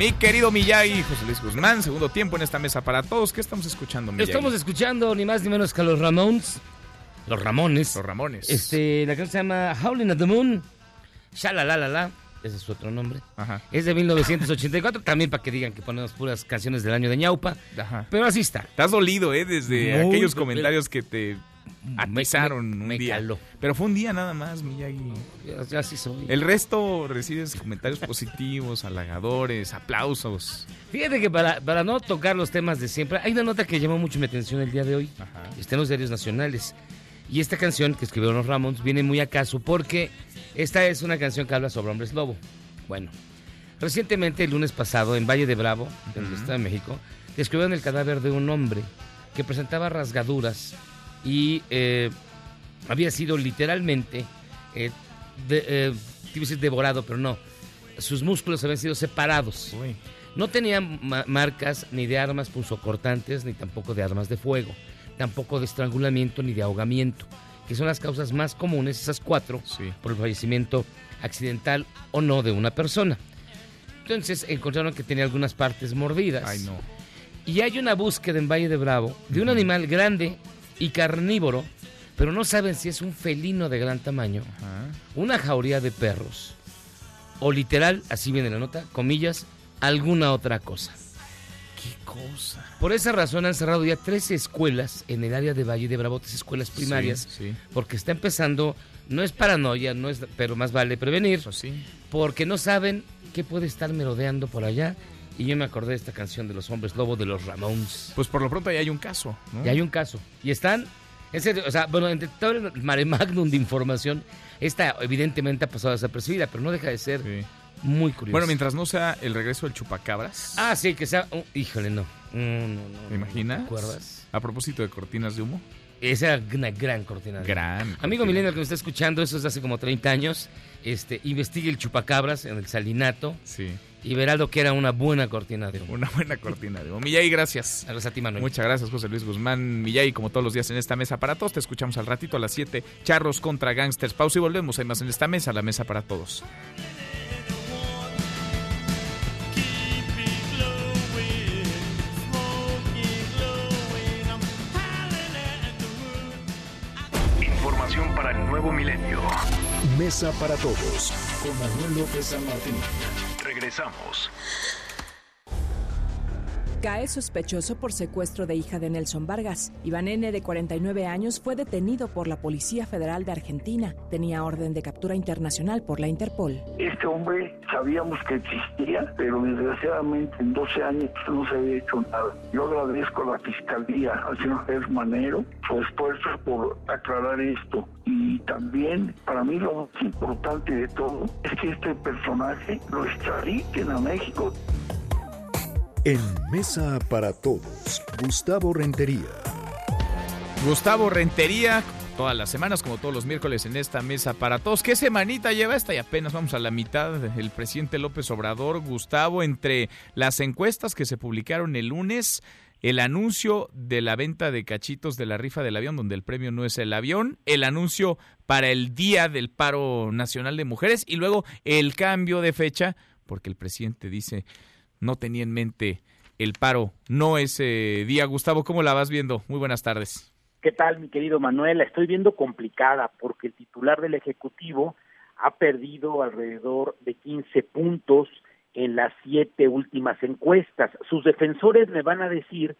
Mi querido Miyagi, José Luis Guzmán, segundo tiempo en esta mesa para todos. ¿Qué estamos escuchando, Miyagi? Estamos escuchando ni más ni menos que a los Ramones. Los Ramones. Los Ramones. Este, la canción se llama Howling at the Moon. Shalalala. Ese es su otro nombre. Ajá. Es de 1984. También para que digan que ponemos puras canciones del año de ñaupa. Ajá. Pero así está. Estás dolido, ¿eh? Desde aquellos comentarios que te atizaron un día. Pero fue un día nada más, Miyagi. Ya, sí soy. El resto recibes comentarios positivos, halagadores, aplausos. Fíjate que para, para no tocar los temas de siempre, hay una nota que llamó mucho mi atención el día de hoy. Está en los diarios nacionales. Y esta canción que escribieron los Ramones viene muy acaso porque esta es una canción que habla sobre hombres lobo. Bueno, recientemente, el lunes pasado, en Valle de Bravo, en el Estado de México, descubrieron el cadáver de un hombre que presentaba rasgaduras y eh, había sido literalmente, eh, de, eh, devorado, pero no, sus músculos habían sido separados. No tenía marcas ni de armas punzocortantes, ni tampoco de armas de fuego, tampoco de estrangulamiento ni de ahogamiento, que son las causas más comunes, esas cuatro, por el fallecimiento accidental o no de una persona. Entonces encontraron que tenía algunas partes mordidas. Ay, no. Y hay una búsqueda en Valle de Bravo de un animal grande y carnívoro, pero no saben si es un felino de gran tamaño, una jauría de perros, o literal, así viene la nota, comillas, alguna otra cosa. ¿Qué cosa? Por esa razón han cerrado ya tres escuelas en el área de Valle de Bravo, tres escuelas primarias, porque está empezando, no es paranoia, no es, pero más vale prevenir, porque no saben qué puede estar merodeando por allá y yo me acordé de esta canción de los hombres lobo de los Ramones. Pues por lo pronto ya hay un caso, ¿no? Ya hay un caso. Y están, en serio, o sea, bueno, entre todo el mare magnum de información, esta evidentemente ha pasado desapercibida, pero no deja de ser muy curioso. Bueno, mientras no sea el regreso del chupacabras. Ah, sí, que sea, híjole, no. No, no, ¿Te imaginas? ¿Te acuerdas? A propósito de cortinas de humo. Esa era una gran cortina. Gran. Amigo milenio que me está escuchando, eso es de hace como 30 años. Este, investigue el chupacabras en el salinato. Sí y verá lo que era una buena cortina de humo. Una buena cortina de humo. Millay, gracias. Gracias a ti, Manuel. Muchas gracias, José Luis Guzmán. Millay, como todos los días en esta mesa para todos. Te escuchamos al ratito a las 7. Charros contra gangsters. Pausa y volvemos. Hay más en esta mesa, la mesa para todos. información para el nuevo milenio. Mesa para todos con Manuel López San Martín. Regresamos. Cae sospechoso por secuestro de hija de Nelson Vargas. Iván N., de 49 años, fue detenido por la Policía Federal de Argentina. Tenía orden de captura internacional por la Interpol. Este hombre sabíamos que existía, pero desgraciadamente en 12 años no se había hecho nada. Yo agradezco a la Fiscalía, al señor Jesús Manero, su esfuerzo por aclarar esto. Y también, para mí lo más importante de todo, es que este personaje lo extraditen a México. En Mesa para Todos, Gustavo Rentería. Gustavo Rentería, todas las semanas, como todos los miércoles en esta mesa para todos. ¿Qué semanita lleva esta? Y apenas vamos a la mitad. El presidente López Obrador, Gustavo, entre las encuestas que se publicaron el lunes, el anuncio de la venta de cachitos de la rifa del avión, donde el premio no es el avión, el anuncio para el Día del Paro Nacional de Mujeres y luego el cambio de fecha, porque el presidente dice no tenía en mente el paro, no ese día. Gustavo, ¿cómo la vas viendo? Muy buenas tardes. ¿Qué tal, mi querido Manuel? Estoy viendo complicada porque el titular del Ejecutivo ha perdido alrededor de 15 puntos en las siete últimas encuestas. Sus defensores me van a decir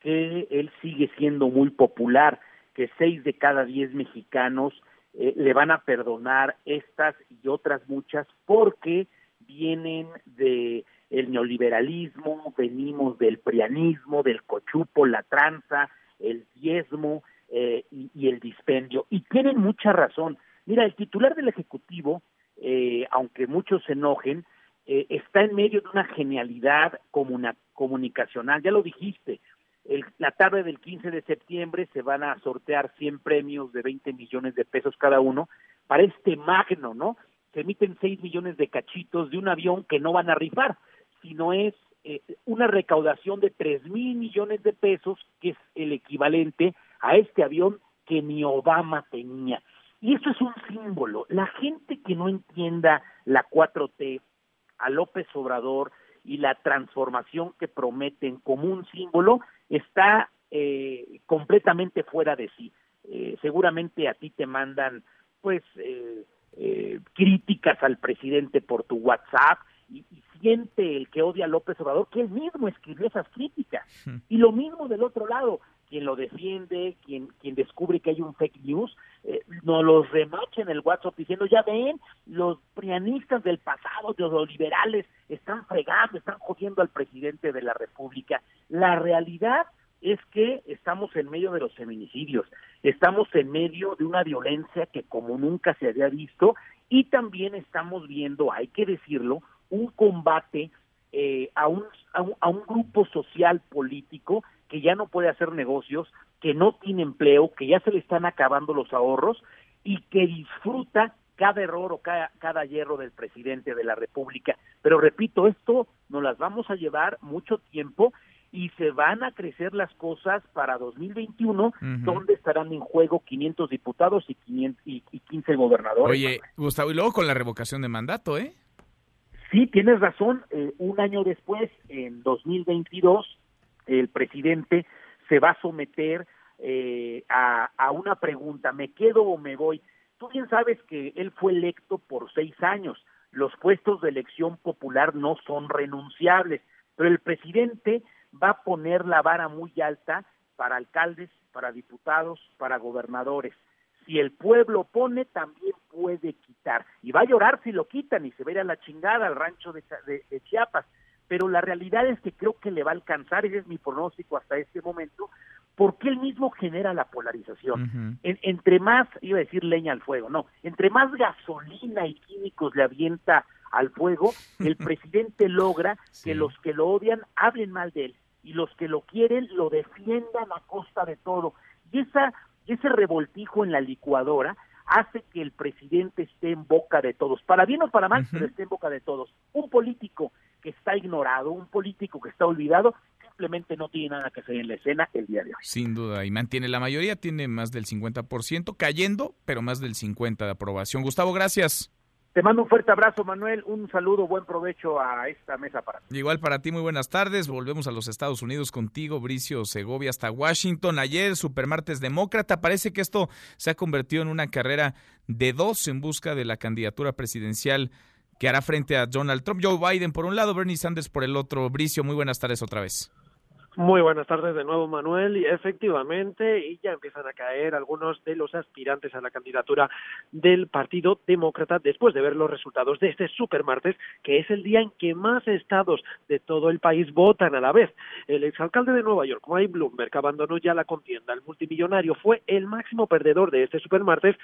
que él sigue siendo muy popular, que seis de cada diez mexicanos eh, le van a perdonar estas y otras muchas porque vienen de el neoliberalismo, venimos del prianismo, del cochupo, la tranza, el diezmo eh, y, el dispendio. Y tienen mucha razón. Mira, el titular del Ejecutivo, eh, aunque muchos se enojen, eh, está en medio de una genialidad comunicacional. Ya lo dijiste, la tarde del 15 de septiembre se van a sortear 100 premios de 20 millones de pesos cada uno para este magno, ¿no? Se emiten 6 millones de cachitos de un avión que no van a rifar sino es eh, una recaudación de tres mil millones de pesos, que es el equivalente a este avión que ni Obama tenía. Y eso es un símbolo. La gente que no entienda la 4T, a López Obrador y la transformación que prometen como un símbolo, está eh, completamente fuera de sí. Eh, seguramente a ti te mandan, pues, críticas al presidente por tu WhatsApp y, y siente el que odia a López Obrador que él mismo escribió esas críticas. Y lo mismo del otro lado, quien lo defiende, quien, quien descubre que hay un fake news, eh, nos los remacha en el WhatsApp diciendo, ya ven, los prianistas del pasado, los liberales, están fregando, están jodiendo al presidente de la República. La realidad es que estamos en medio de los feminicidios, estamos en medio de una violencia que como nunca se había visto y también estamos viendo, hay que decirlo, un combate eh, a, un, a, un, grupo social político que ya no puede hacer negocios, que no tiene empleo, que ya se le están acabando los ahorros y que disfruta cada error o cada, cada hierro del presidente de la República. Pero repito, esto nos las vamos a llevar mucho tiempo y se van a crecer las cosas para 2021, donde estarán en juego 500 diputados y, 500, y, y 15 gobernadores. Oye, Gustavo, y luego con la revocación de mandato, ¿eh? Sí, tienes razón. Eh, un año después, en 2022, el presidente se va a someter eh, a, a, una pregunta, ¿me quedo o me voy? Tú bien sabes que él fue electo por seis años. Los puestos de elección popular no son renunciables, pero el presidente va a poner la vara muy alta para alcaldes, para diputados, para gobernadores si el pueblo pone, también puede quitar. Y va a llorar si lo quitan y se a la chingada al rancho de, Chiapas. Pero la realidad es que creo que le va a alcanzar, ese es mi pronóstico hasta este momento, porque él mismo genera la polarización. entre más, iba a decir leña al fuego, no, entre más gasolina y químicos le avienta al fuego, el presidente logra que los que lo odian hablen mal de él y los que lo quieren lo defiendan a costa de todo. Y esa ese revoltijo en la licuadora hace que el presidente esté en boca de todos, para bien o para mal, pero esté en boca de todos. Un político que está ignorado, un político que está olvidado, simplemente no tiene nada que hacer en la escena el día de hoy. Sin duda, y mantiene la mayoría, tiene más del 50%, cayendo, pero más del 50% de aprobación. Gustavo, gracias. Te mando un fuerte abrazo, Manuel. Un saludo, buen provecho a esta mesa para ti. Igual para ti, muy buenas tardes. Volvemos a los Estados Unidos contigo, Bricio Segovia, hasta Washington. Ayer, Supermartes Demócrata. Parece que esto se ha convertido en una carrera de dos en busca de la candidatura presidencial que hará frente a Donald Trump. Joe Biden por un lado, Bernie Sanders por el otro. Bricio, muy buenas tardes otra vez. Muy buenas tardes de nuevo, Manuel. Y efectivamente, y ya empiezan a caer algunos de los aspirantes a la candidatura del Partido Demócrata después de ver los resultados de este supermartes, que es el día en que más estados de todo el país votan a la vez. El exalcalde de Nueva York, Mike Bloomberg, abandonó ya la contienda. El multimillonario fue el máximo perdedor de este supermartes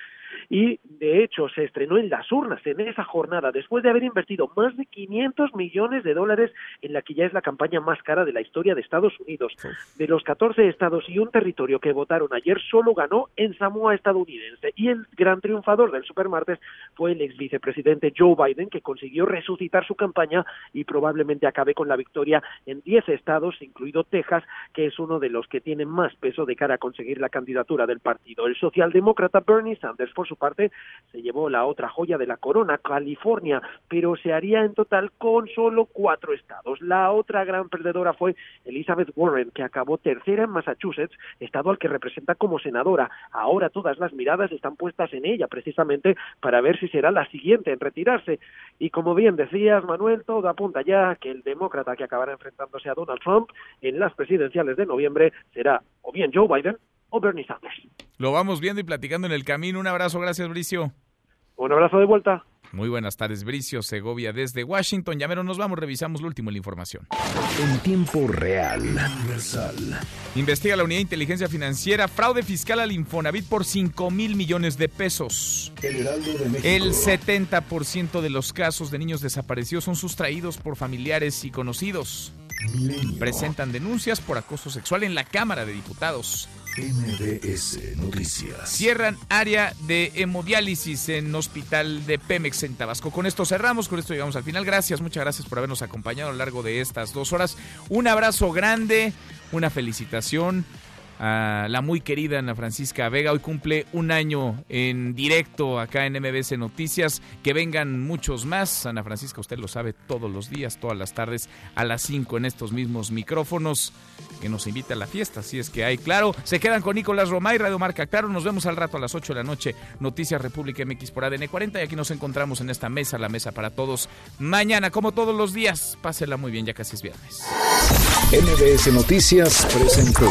y, de hecho, se estrenó en las urnas en esa jornada después de haber invertido más de 500 millones de dólares en la que ya es la campaña más cara de la historia de Estados Unidos Unidos. De los 14 estados y un territorio que votaron ayer, solo ganó en Samoa estadounidense. Y el gran triunfador del supermartes fue el ex vicepresidente Joe Biden, que consiguió resucitar su campaña y probablemente acabe con la victoria en 10 estados, incluido Texas, que es uno de los que tiene más peso de cara a conseguir la candidatura del partido. El socialdemócrata Bernie Sanders, por su parte, se llevó la otra joya de la corona, California, pero se haría en total con solo cuatro estados. La otra gran perdedora fue Elizabeth Warren, que acabó tercera en Massachusetts, estado al que representa como senadora. Ahora todas las miradas están puestas en ella, precisamente para ver si será la siguiente en retirarse. Y como bien decías, Manuel, todo apunta ya que el demócrata que acabará enfrentándose a Donald Trump en las presidenciales de noviembre será o bien Joe Biden o Bernie Sanders. Lo vamos viendo y platicando en el camino. Un abrazo, gracias, Bricio. Un abrazo de vuelta. Muy buenas tardes, Bricio Segovia desde Washington. Ya nos vamos, revisamos lo último de la información. En tiempo real, universal. Investiga la Unidad de Inteligencia Financiera fraude fiscal al Infonavit por 5 mil millones de pesos. El 70% de los casos de niños desaparecidos son sustraídos por familiares y conocidos. Presentan denuncias por acoso sexual en la Cámara de Diputados. MBS Noticias. Cierran área de hemodiálisis en Hospital de Pemex en Tabasco. Con esto cerramos, con esto llegamos al final. Gracias, muchas gracias por habernos acompañado a lo largo de estas dos horas. Un abrazo grande, una felicitación a la muy querida Ana Francisca Vega. Hoy cumple un año en directo acá en MBS Noticias. Que vengan muchos más. Ana Francisca, usted lo sabe todos los días, todas las tardes, a las 5 en estos mismos micrófonos. Que nos invita a la fiesta, si es que hay. Claro, se quedan con Nicolás Romay, Radio Marca Claro. Nos vemos al rato a las 8 de la noche. Noticias República MX por ADN 40. Y aquí nos encontramos en esta mesa, la mesa para todos. Mañana, como todos los días, pásela muy bien, ya casi es viernes. MBS Noticias presentó.